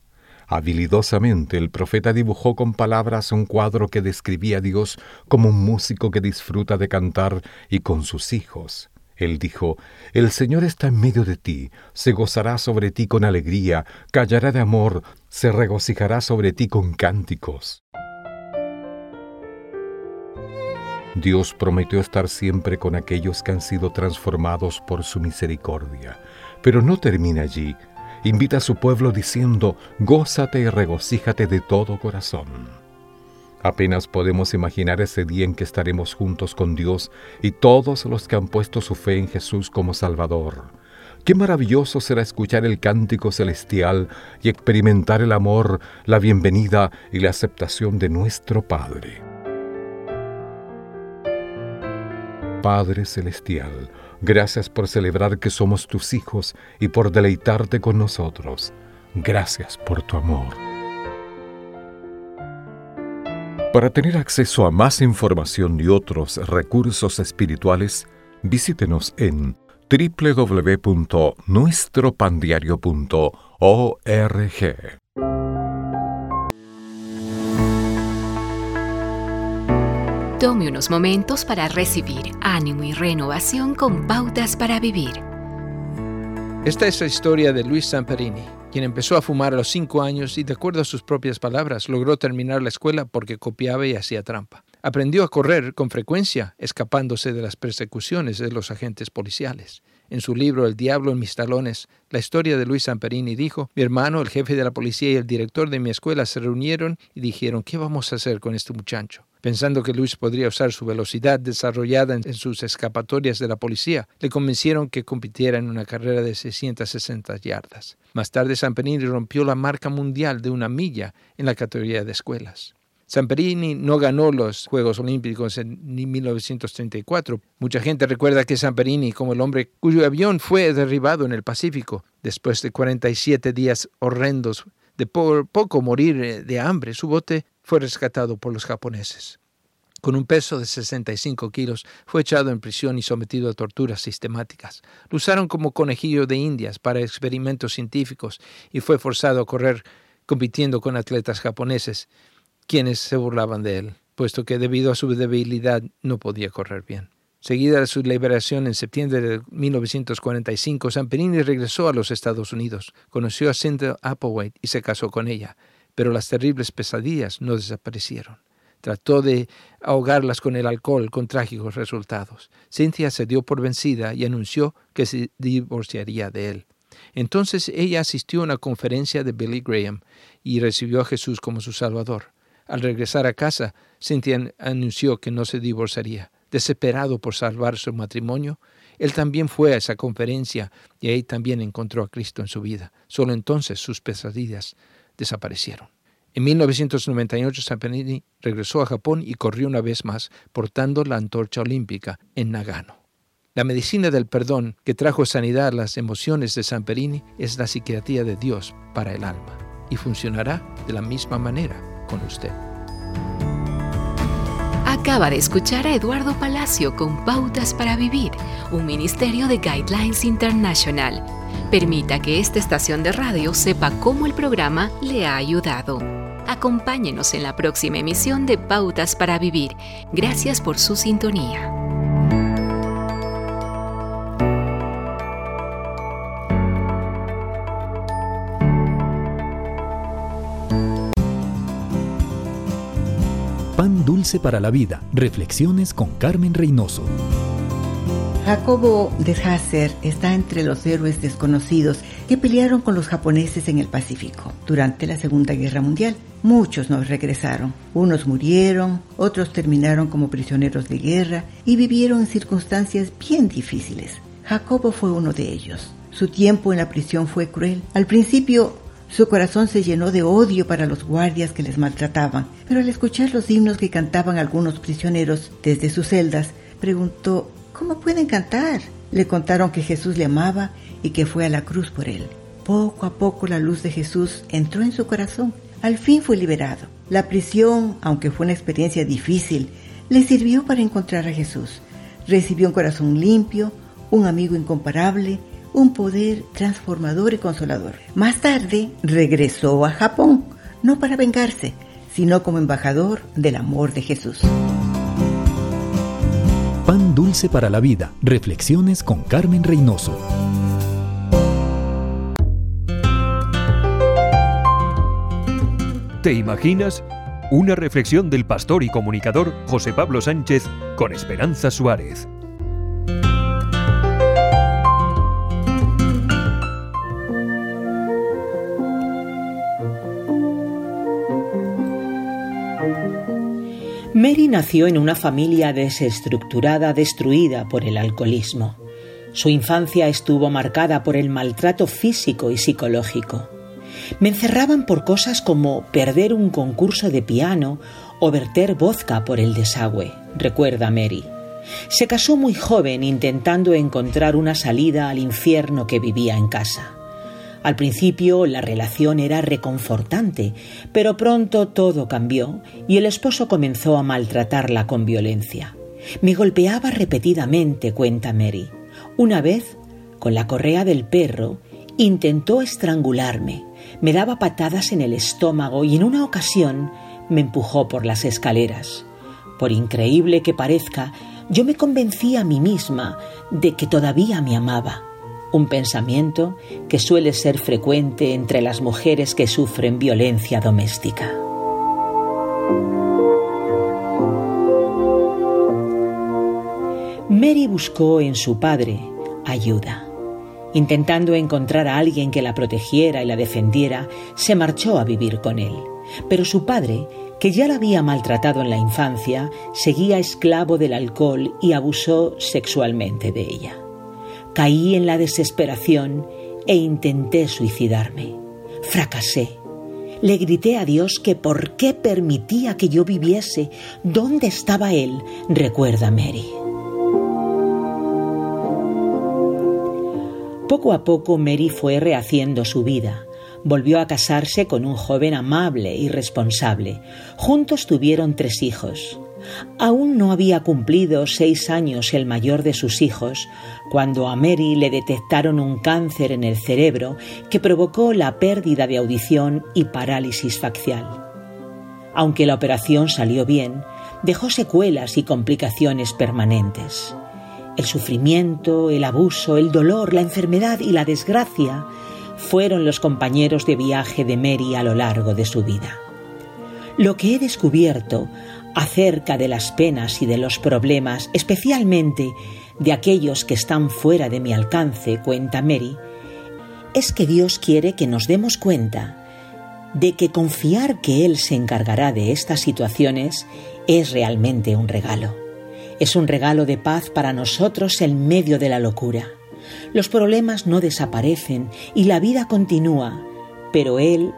Habilidosamente el profeta dibujó con palabras un cuadro que describía a Dios como un músico que disfruta de cantar y con sus hijos. Él dijo, El Señor está en medio de ti, se gozará sobre ti con alegría, callará de amor, se regocijará sobre ti con cánticos. Dios prometió estar siempre con aquellos que han sido transformados por su misericordia. Pero no termina allí invita a su pueblo diciendo, gózate y regocíjate de todo corazón. Apenas podemos imaginar ese día en que estaremos juntos con Dios y todos los que han puesto su fe en Jesús como Salvador. Qué maravilloso será escuchar el cántico celestial y experimentar el amor, la bienvenida y la aceptación de nuestro Padre. Padre Celestial, Gracias por celebrar que somos tus hijos y por deleitarte con nosotros. Gracias por tu amor. Para tener acceso a más información y otros recursos espirituales, visítenos en www.nuestropandiario.org. Tome unos momentos para recibir ánimo y renovación con pautas para vivir. Esta es la historia de Luis Zamperini, quien empezó a fumar a los cinco años y, de acuerdo a sus propias palabras, logró terminar la escuela porque copiaba y hacía trampa. Aprendió a correr con frecuencia, escapándose de las persecuciones de los agentes policiales. En su libro El diablo en mis talones, la historia de Luis Zamperini dijo, mi hermano, el jefe de la policía y el director de mi escuela se reunieron y dijeron, ¿qué vamos a hacer con este muchacho? Pensando que Luis podría usar su velocidad desarrollada en, sus escapatorias de la policía, le convencieron que compitiera en una carrera de 660 yardas. Más tarde, Samperini rompió la marca mundial de una milla en la categoría de escuelas. Samperini no ganó los Juegos Olímpicos en 1934. Mucha gente recuerda que Samperini como el hombre cuyo avión fue derribado en el Pacífico después de 47 días horrendos de por poco morir eh, de hambre, su bote fue rescatado por los japoneses. Con un peso de 65 kilos, fue echado en prisión y sometido a torturas sistemáticas. Lo usaron como conejillo de indias para experimentos científicos y fue forzado a correr compitiendo con atletas japoneses, quienes se burlaban de él, puesto que debido a su debilidad no podía correr bien. Seguida su liberación en septiembre de 1945, Samperini regresó a los Estados Unidos, conoció a Cynthia Applewhite y se casó con ella pero las terribles pesadillas no desaparecieron. Trató de ahogarlas con el alcohol con trágicos resultados. Cynthia se dio por vencida y anunció que se divorciaría de él. Entonces ella asistió a una conferencia de Billy Graham y recibió a Jesús como su Salvador. Al regresar a casa, Cynthia anunció que no se divorciaría. Desesperado por salvar su matrimonio, él también fue a esa conferencia y ahí también encontró a Cristo en su vida. Solo entonces sus pesadillas desaparecieron. En 1998 Samperini regresó a Japón y corrió una vez más portando la antorcha olímpica en Nagano. La medicina del perdón que trajo sanidad a las emociones de Samperini es la psiquiatría de Dios para el alma y funcionará de la misma manera con usted. Acaba de escuchar a Eduardo Palacio con Pautas para Vivir, un ministerio de Guidelines International. Permita que esta estación de radio sepa cómo el programa le ha ayudado. Acompáñenos en la próxima emisión de Pautas para Vivir. Gracias por su sintonía. Pan dulce para la vida. Reflexiones con Carmen Reynoso. Jacobo de Hasser está entre los héroes desconocidos que pelearon con los japoneses en el Pacífico durante la Segunda Guerra Mundial. Muchos no regresaron. Unos murieron, otros terminaron como prisioneros de guerra y vivieron en circunstancias bien difíciles. Jacobo fue uno de ellos. Su tiempo en la prisión fue cruel. Al principio su corazón se llenó de odio para los guardias que les maltrataban, pero al escuchar los himnos que cantaban algunos prisioneros desde sus celdas, preguntó ¿Cómo pueden cantar? Le contaron que Jesús le amaba y que fue a la cruz por él. Poco a poco la luz de Jesús entró en su corazón. Al fin fue liberado. La prisión, aunque fue una experiencia difícil, le sirvió para encontrar a Jesús. Recibió un corazón limpio, un amigo incomparable, un poder transformador y consolador. Más tarde regresó a Japón, no para vengarse, sino como embajador del amor de Jesús. Pan dulce para la vida. Reflexiones con Carmen Reynoso. ¿Te imaginas? Una reflexión del pastor y comunicador José Pablo Sánchez con Esperanza Suárez. Mary nació en una familia desestructurada, destruida por el alcoholismo. Su infancia estuvo marcada por el maltrato físico y psicológico. Me encerraban por cosas como perder un concurso de piano o verter vodka por el desagüe, recuerda Mary. Se casó muy joven intentando encontrar una salida al infierno que vivía en casa. Al principio la relación era reconfortante, pero pronto todo cambió y el esposo comenzó a maltratarla con violencia. Me golpeaba repetidamente, cuenta Mary. Una vez, con la correa del perro, intentó estrangularme, me daba patadas en el estómago y en una ocasión me empujó por las escaleras. Por increíble que parezca, yo me convencí a mí misma de que todavía me amaba un pensamiento que suele ser frecuente entre las mujeres que sufren violencia doméstica. Mary buscó en su padre ayuda. Intentando encontrar a alguien que la protegiera y la defendiera, se marchó a vivir con él. Pero su padre, que ya la había maltratado en la infancia, seguía esclavo del alcohol y abusó sexualmente de ella. Caí en la desesperación e intenté suicidarme. Fracasé. Le grité a Dios que por qué permitía que yo viviese. ¿Dónde estaba Él? Recuerda Mary. Poco a poco Mary fue rehaciendo su vida. Volvió a casarse con un joven amable y responsable. Juntos tuvieron tres hijos. Aún no había cumplido seis años el mayor de sus hijos cuando a Mary le detectaron un cáncer en el cerebro que provocó la pérdida de audición y parálisis facial. Aunque la operación salió bien, dejó secuelas y complicaciones permanentes. El sufrimiento, el abuso, el dolor, la enfermedad y la desgracia fueron los compañeros de viaje de Mary a lo largo de su vida. Lo que he descubierto acerca de las penas y de los problemas, especialmente de aquellos que están fuera de mi alcance, cuenta Mary, es que Dios quiere que nos demos cuenta de que confiar que Él se encargará de estas situaciones es realmente un regalo. Es un regalo de paz para nosotros en medio de la locura. Los problemas no desaparecen y la vida continúa, pero Él,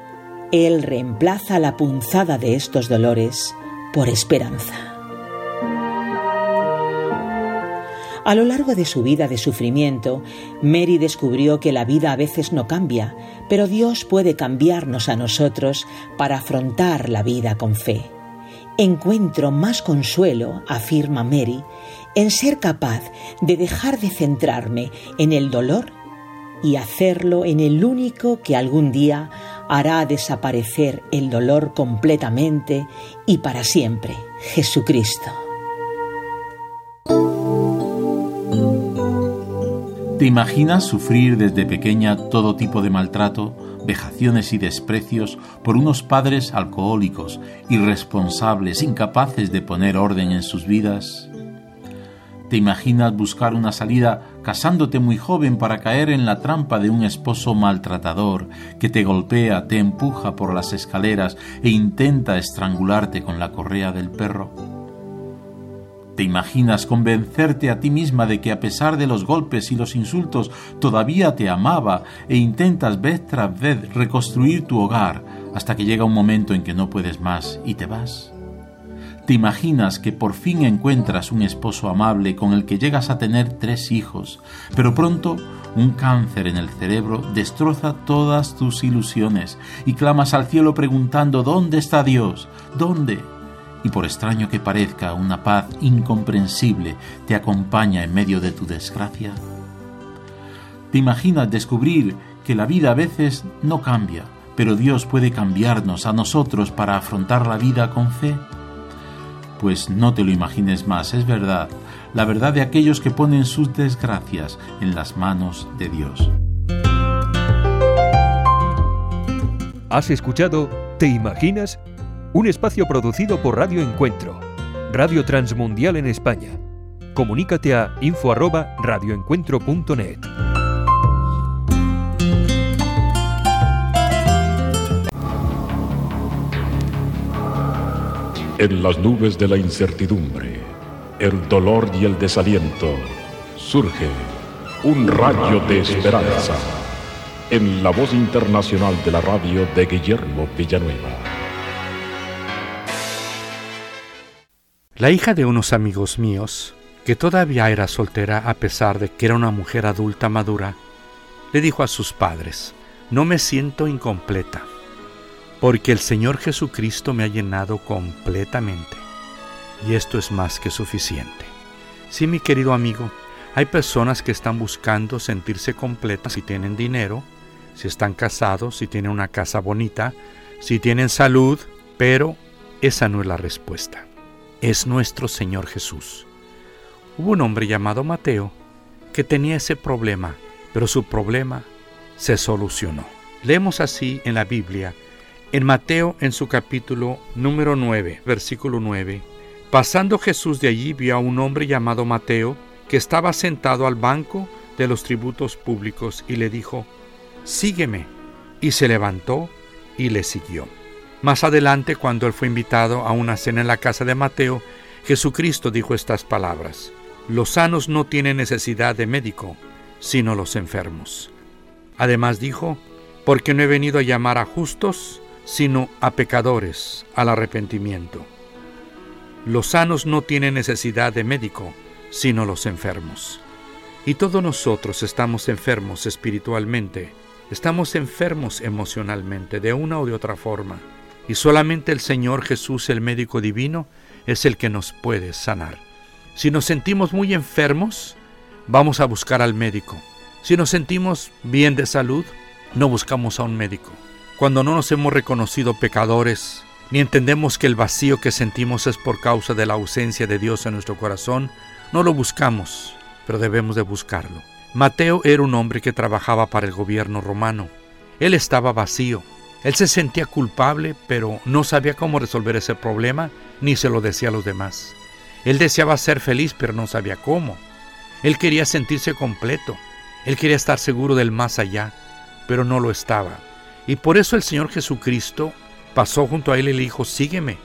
Él reemplaza la punzada de estos dolores por esperanza. A lo largo de su vida de sufrimiento, Mary descubrió que la vida a veces no cambia, pero Dios puede cambiarnos a nosotros para afrontar la vida con fe. Encuentro más consuelo, afirma Mary, en ser capaz de dejar de centrarme en el dolor y hacerlo en el único que algún día hará desaparecer el dolor completamente y para siempre, Jesucristo. ¿Te imaginas sufrir desde pequeña todo tipo de maltrato, vejaciones y desprecios por unos padres alcohólicos, irresponsables, incapaces de poner orden en sus vidas? ¿Te imaginas buscar una salida casándote muy joven para caer en la trampa de un esposo maltratador que te golpea, te empuja por las escaleras e intenta estrangularte con la correa del perro? ¿Te imaginas convencerte a ti misma de que a pesar de los golpes y los insultos todavía te amaba e intentas vez tras vez reconstruir tu hogar hasta que llega un momento en que no puedes más y te vas? ¿Te imaginas que por fin encuentras un esposo amable con el que llegas a tener tres hijos, pero pronto un cáncer en el cerebro destroza todas tus ilusiones y clamas al cielo preguntando ¿Dónde está Dios? ¿Dónde? Y por extraño que parezca, una paz incomprensible te acompaña en medio de tu desgracia. ¿Te imaginas descubrir que la vida a veces no cambia, pero Dios puede cambiarnos a nosotros para afrontar la vida con fe? Pues no te lo imagines más, es verdad, la verdad de aquellos que ponen sus desgracias en las manos de Dios. ¿Has escuchado ¿Te imaginas? Un espacio producido por Radio Encuentro, Radio Transmundial en España. Comunícate a info@radioencuentro.net. En las nubes de la incertidumbre, el dolor y el desaliento, surge un rayo de esperanza en la voz internacional de la radio de Guillermo Villanueva. La hija de unos amigos míos, que todavía era soltera a pesar de que era una mujer adulta madura, le dijo a sus padres, no me siento incompleta porque el Señor Jesucristo me ha llenado completamente. Y esto es más que suficiente. Sí, mi querido amigo, hay personas que están buscando sentirse completas si tienen dinero, si están casados, si tienen una casa bonita, si tienen salud, pero esa no es la respuesta. Es nuestro Señor Jesús. Hubo un hombre llamado Mateo que tenía ese problema, pero su problema se solucionó. Leemos así en la Biblia en Mateo, en su capítulo número 9, versículo 9, pasando Jesús de allí vio a un hombre llamado Mateo, que estaba sentado al banco de los tributos públicos, y le dijo, Sígueme. Y se levantó y le siguió. Más adelante, cuando él fue invitado a una cena en la casa de Mateo, Jesucristo dijo estas palabras, Los sanos no tienen necesidad de médico, sino los enfermos. Además dijo, Porque no he venido a llamar a justos, sino a pecadores al arrepentimiento. Los sanos no tienen necesidad de médico, sino los enfermos. Y todos nosotros estamos enfermos espiritualmente, estamos enfermos emocionalmente, de una o de otra forma. Y solamente el Señor Jesús, el médico divino, es el que nos puede sanar. Si nos sentimos muy enfermos, vamos a buscar al médico. Si nos sentimos bien de salud, no buscamos a un médico. Cuando no nos hemos reconocido pecadores, ni entendemos que el vacío que sentimos es por causa de la ausencia de Dios en nuestro corazón, no lo buscamos, pero debemos de buscarlo. Mateo era un hombre que trabajaba para el gobierno romano. Él estaba vacío. Él se sentía culpable, pero no sabía cómo resolver ese problema, ni se lo decía a los demás. Él deseaba ser feliz, pero no sabía cómo. Él quería sentirse completo. Él quería estar seguro del más allá, pero no lo estaba. Y por eso el Señor Jesucristo pasó junto a él y le dijo, sígueme,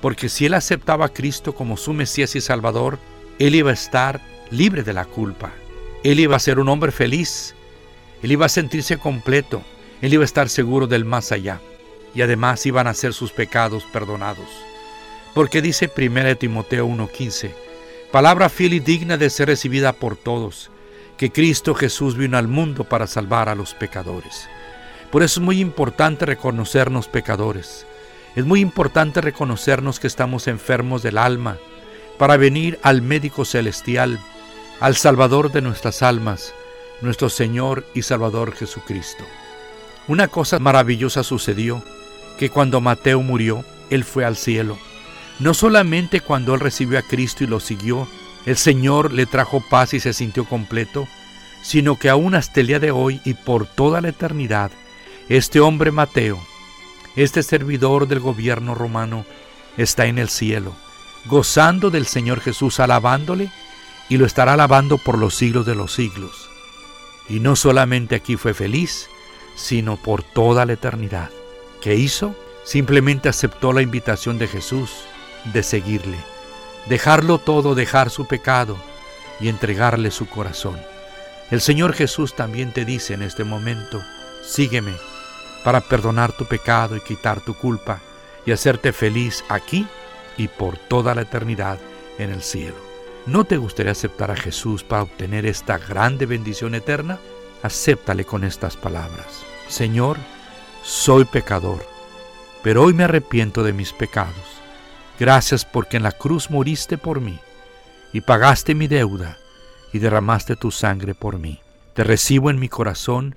porque si él aceptaba a Cristo como su Mesías y Salvador, él iba a estar libre de la culpa, él iba a ser un hombre feliz, él iba a sentirse completo, él iba a estar seguro del más allá, y además iban a ser sus pecados perdonados. Porque dice 1 Timoteo 1:15, palabra fiel y digna de ser recibida por todos, que Cristo Jesús vino al mundo para salvar a los pecadores. Por eso es muy importante reconocernos pecadores. Es muy importante reconocernos que estamos enfermos del alma para venir al médico celestial, al Salvador de nuestras almas, nuestro Señor y Salvador Jesucristo. Una cosa maravillosa sucedió, que cuando Mateo murió, él fue al cielo. No solamente cuando él recibió a Cristo y lo siguió, el Señor le trajo paz y se sintió completo, sino que aún hasta el día de hoy y por toda la eternidad, este hombre Mateo, este servidor del gobierno romano, está en el cielo, gozando del Señor Jesús, alabándole, y lo estará alabando por los siglos de los siglos. Y no solamente aquí fue feliz, sino por toda la eternidad. ¿Qué hizo? Simplemente aceptó la invitación de Jesús de seguirle, dejarlo todo, dejar su pecado y entregarle su corazón. El Señor Jesús también te dice en este momento, sígueme para perdonar tu pecado y quitar tu culpa y hacerte feliz aquí y por toda la eternidad en el cielo. ¿No te gustaría aceptar a Jesús para obtener esta grande bendición eterna? Acéptale con estas palabras. Señor, soy pecador, pero hoy me arrepiento de mis pecados. Gracias porque en la cruz moriste por mí y pagaste mi deuda y derramaste tu sangre por mí. Te recibo en mi corazón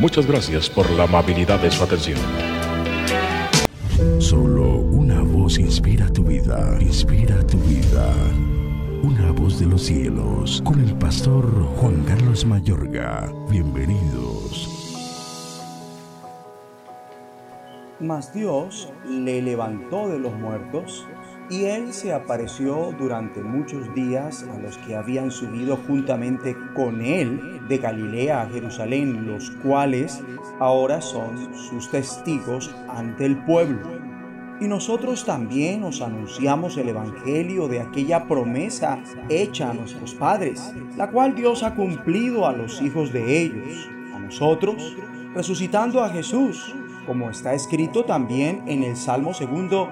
Muchas gracias por la amabilidad de su atención. Solo una voz inspira tu vida, inspira tu vida. Una voz de los cielos, con el pastor Juan Carlos Mayorga. Bienvenidos. Mas Dios le levantó de los muertos y él se apareció durante muchos días a los que habían subido juntamente con él de Galilea a Jerusalén, los cuales ahora son sus testigos ante el pueblo. Y nosotros también os anunciamos el Evangelio de aquella promesa hecha a nuestros padres, la cual Dios ha cumplido a los hijos de ellos, a nosotros, resucitando a Jesús como está escrito también en el Salmo segundo,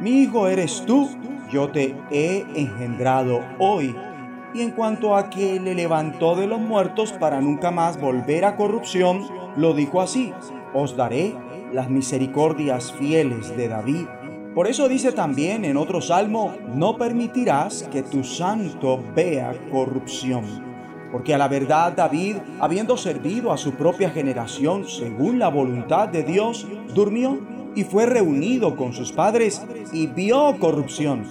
mi hijo eres tú, yo te he engendrado hoy. Y en cuanto a que le levantó de los muertos para nunca más volver a corrupción, lo dijo así, os daré las misericordias fieles de David. Por eso dice también en otro salmo, no permitirás que tu santo vea corrupción. Porque a la verdad David, habiendo servido a su propia generación según la voluntad de Dios, durmió y fue reunido con sus padres y vio corrupción.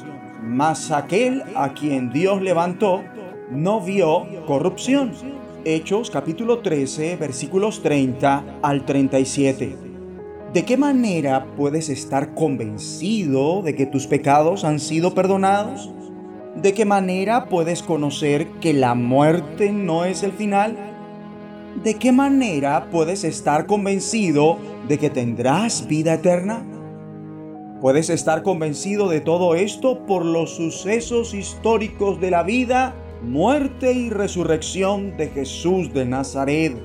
Mas aquel a quien Dios levantó no vio corrupción. Hechos capítulo 13 versículos 30 al 37. ¿De qué manera puedes estar convencido de que tus pecados han sido perdonados? ¿De qué manera puedes conocer que la muerte no es el final? ¿De qué manera puedes estar convencido de que tendrás vida eterna? Puedes estar convencido de todo esto por los sucesos históricos de la vida, muerte y resurrección de Jesús de Nazaret.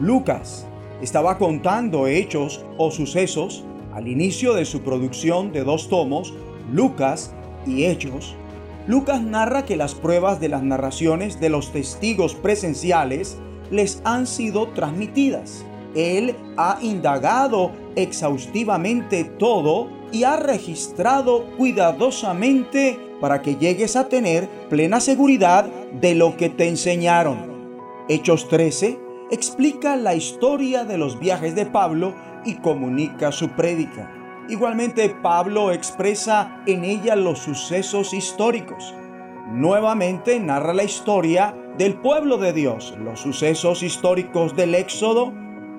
Lucas estaba contando hechos o sucesos al inicio de su producción de dos tomos, Lucas y Hechos, Lucas narra que las pruebas de las narraciones de los testigos presenciales les han sido transmitidas. Él ha indagado exhaustivamente todo y ha registrado cuidadosamente para que llegues a tener plena seguridad de lo que te enseñaron. Hechos 13 explica la historia de los viajes de Pablo y comunica su prédica. Igualmente Pablo expresa en ella los sucesos históricos. Nuevamente narra la historia del pueblo de Dios, los sucesos históricos del Éxodo,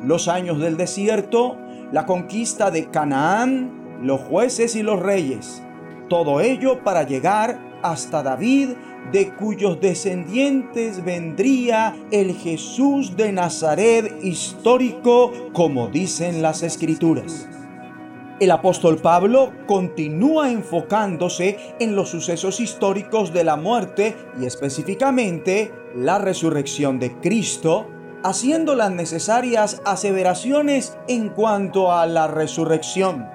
los años del desierto, la conquista de Canaán, los jueces y los reyes. Todo ello para llegar hasta David, de cuyos descendientes vendría el Jesús de Nazaret histórico, como dicen las escrituras. El apóstol Pablo continúa enfocándose en los sucesos históricos de la muerte y específicamente la resurrección de Cristo, haciendo las necesarias aseveraciones en cuanto a la resurrección.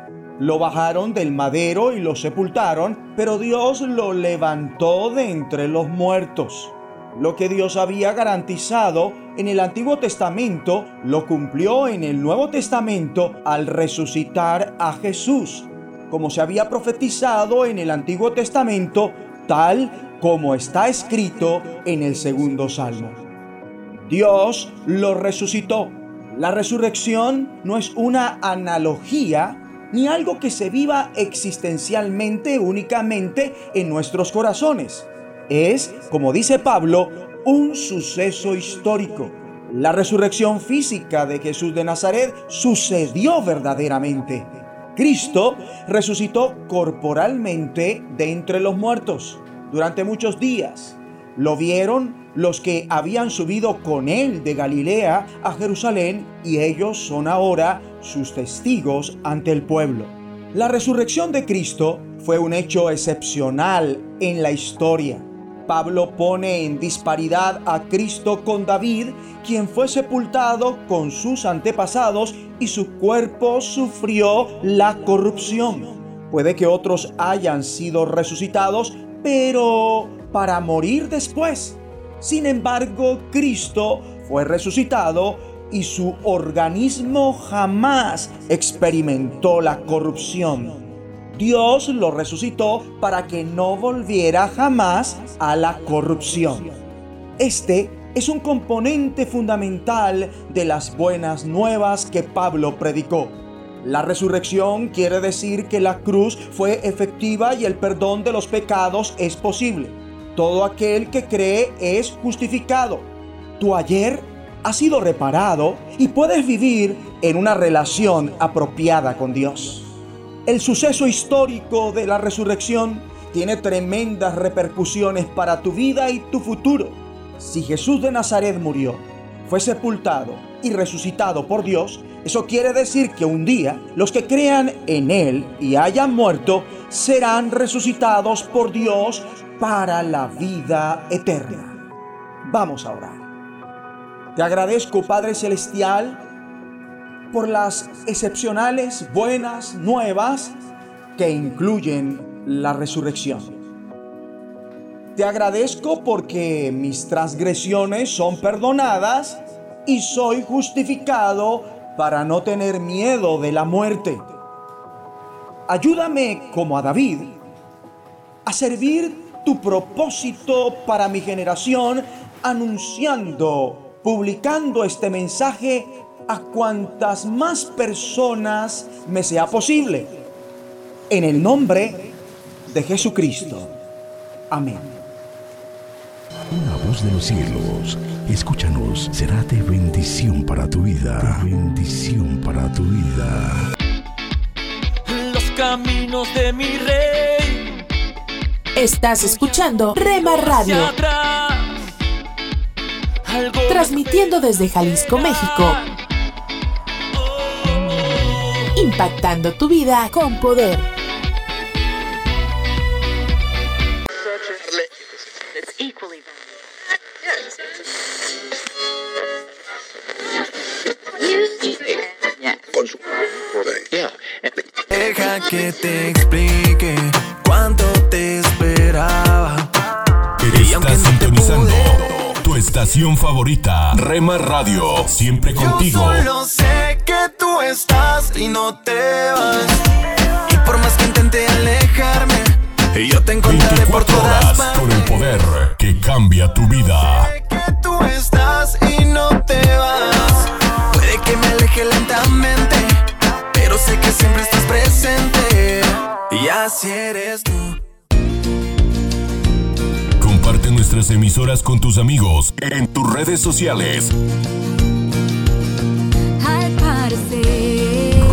Lo bajaron del madero y lo sepultaron, pero Dios lo levantó de entre los muertos. Lo que Dios había garantizado en el Antiguo Testamento lo cumplió en el Nuevo Testamento al resucitar a Jesús, como se había profetizado en el Antiguo Testamento, tal como está escrito en el segundo salmo. Dios lo resucitó. La resurrección no es una analogía ni algo que se viva existencialmente únicamente en nuestros corazones es, como dice Pablo, un suceso histórico. La resurrección física de Jesús de Nazaret sucedió verdaderamente. Cristo resucitó corporalmente de entre los muertos durante muchos días. Lo vieron los que habían subido con él de Galilea a Jerusalén y ellos son ahora sus testigos ante el pueblo. La resurrección de Cristo fue un hecho excepcional en la historia. Pablo pone en disparidad a Cristo con David, quien fue sepultado con sus antepasados y su cuerpo sufrió la corrupción. Puede que otros hayan sido resucitados, pero para morir después. Sin embargo, Cristo fue resucitado y su organismo jamás experimentó la corrupción. Dios lo resucitó para que no volviera jamás a la corrupción. Este es un componente fundamental de las buenas nuevas que Pablo predicó. La resurrección quiere decir que la cruz fue efectiva y el perdón de los pecados es posible. Todo aquel que cree es justificado. Tu ayer ha sido reparado y puedes vivir en una relación apropiada con Dios. El suceso histórico de la resurrección tiene tremendas repercusiones para tu vida y tu futuro. Si Jesús de Nazaret murió, fue sepultado y resucitado por Dios, eso quiere decir que un día los que crean en Él y hayan muerto serán resucitados por Dios para la vida eterna. Vamos a orar. Te agradezco, Padre Celestial, por las excepcionales buenas nuevas que incluyen la resurrección. Te agradezco porque mis transgresiones son perdonadas y soy justificado para no tener miedo de la muerte. Ayúdame como a David a servir tu propósito para mi generación anunciando, publicando este mensaje a cuantas más personas me sea posible. En el nombre de Jesucristo. Amén. Una voz de los cielos, escúchanos, será de bendición para tu vida. bendición para tu vida. Los caminos de mi rey. Estás escuchando Rema Radio. Transmitiendo desde Jalisco, México impactando tu vida con poder. Deja que te explique cuánto te esperaba. Estás sintonizando tu estación favorita, Rema Radio, siempre contigo. Yo y no te vas. Y por más que intente alejarme, yo te encontraré por todas partes. Con el poder que cambia tu vida. Sé que tú estás y no te vas. Puede que me aleje lentamente, pero sé que siempre estás presente. Y así eres tú. Comparte nuestras emisoras con tus amigos en tus redes sociales. Al parecer,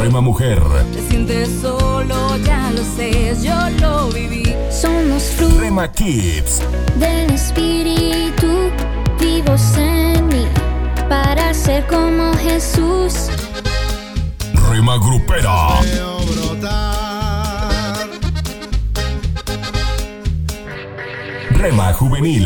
Rema Mujer. te sientes solo, ya lo sé, yo lo viví. Somos frutos Rema Kids. del Espíritu vivos en mí para ser como Jesús. Rema Grupera. Rema Juvenil.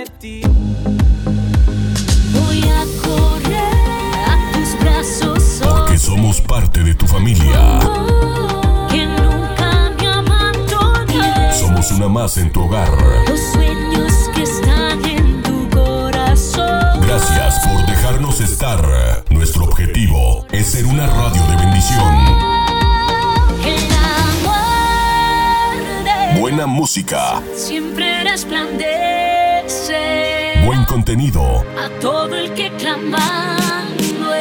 somos parte de tu familia. Que nunca me abandones. Somos una más en tu hogar. Los sueños que están en tu corazón. Gracias por dejarnos estar. Nuestro objetivo es ser una radio de bendición. Buena música, siempre resplandece buen contenido. a todo el que clamando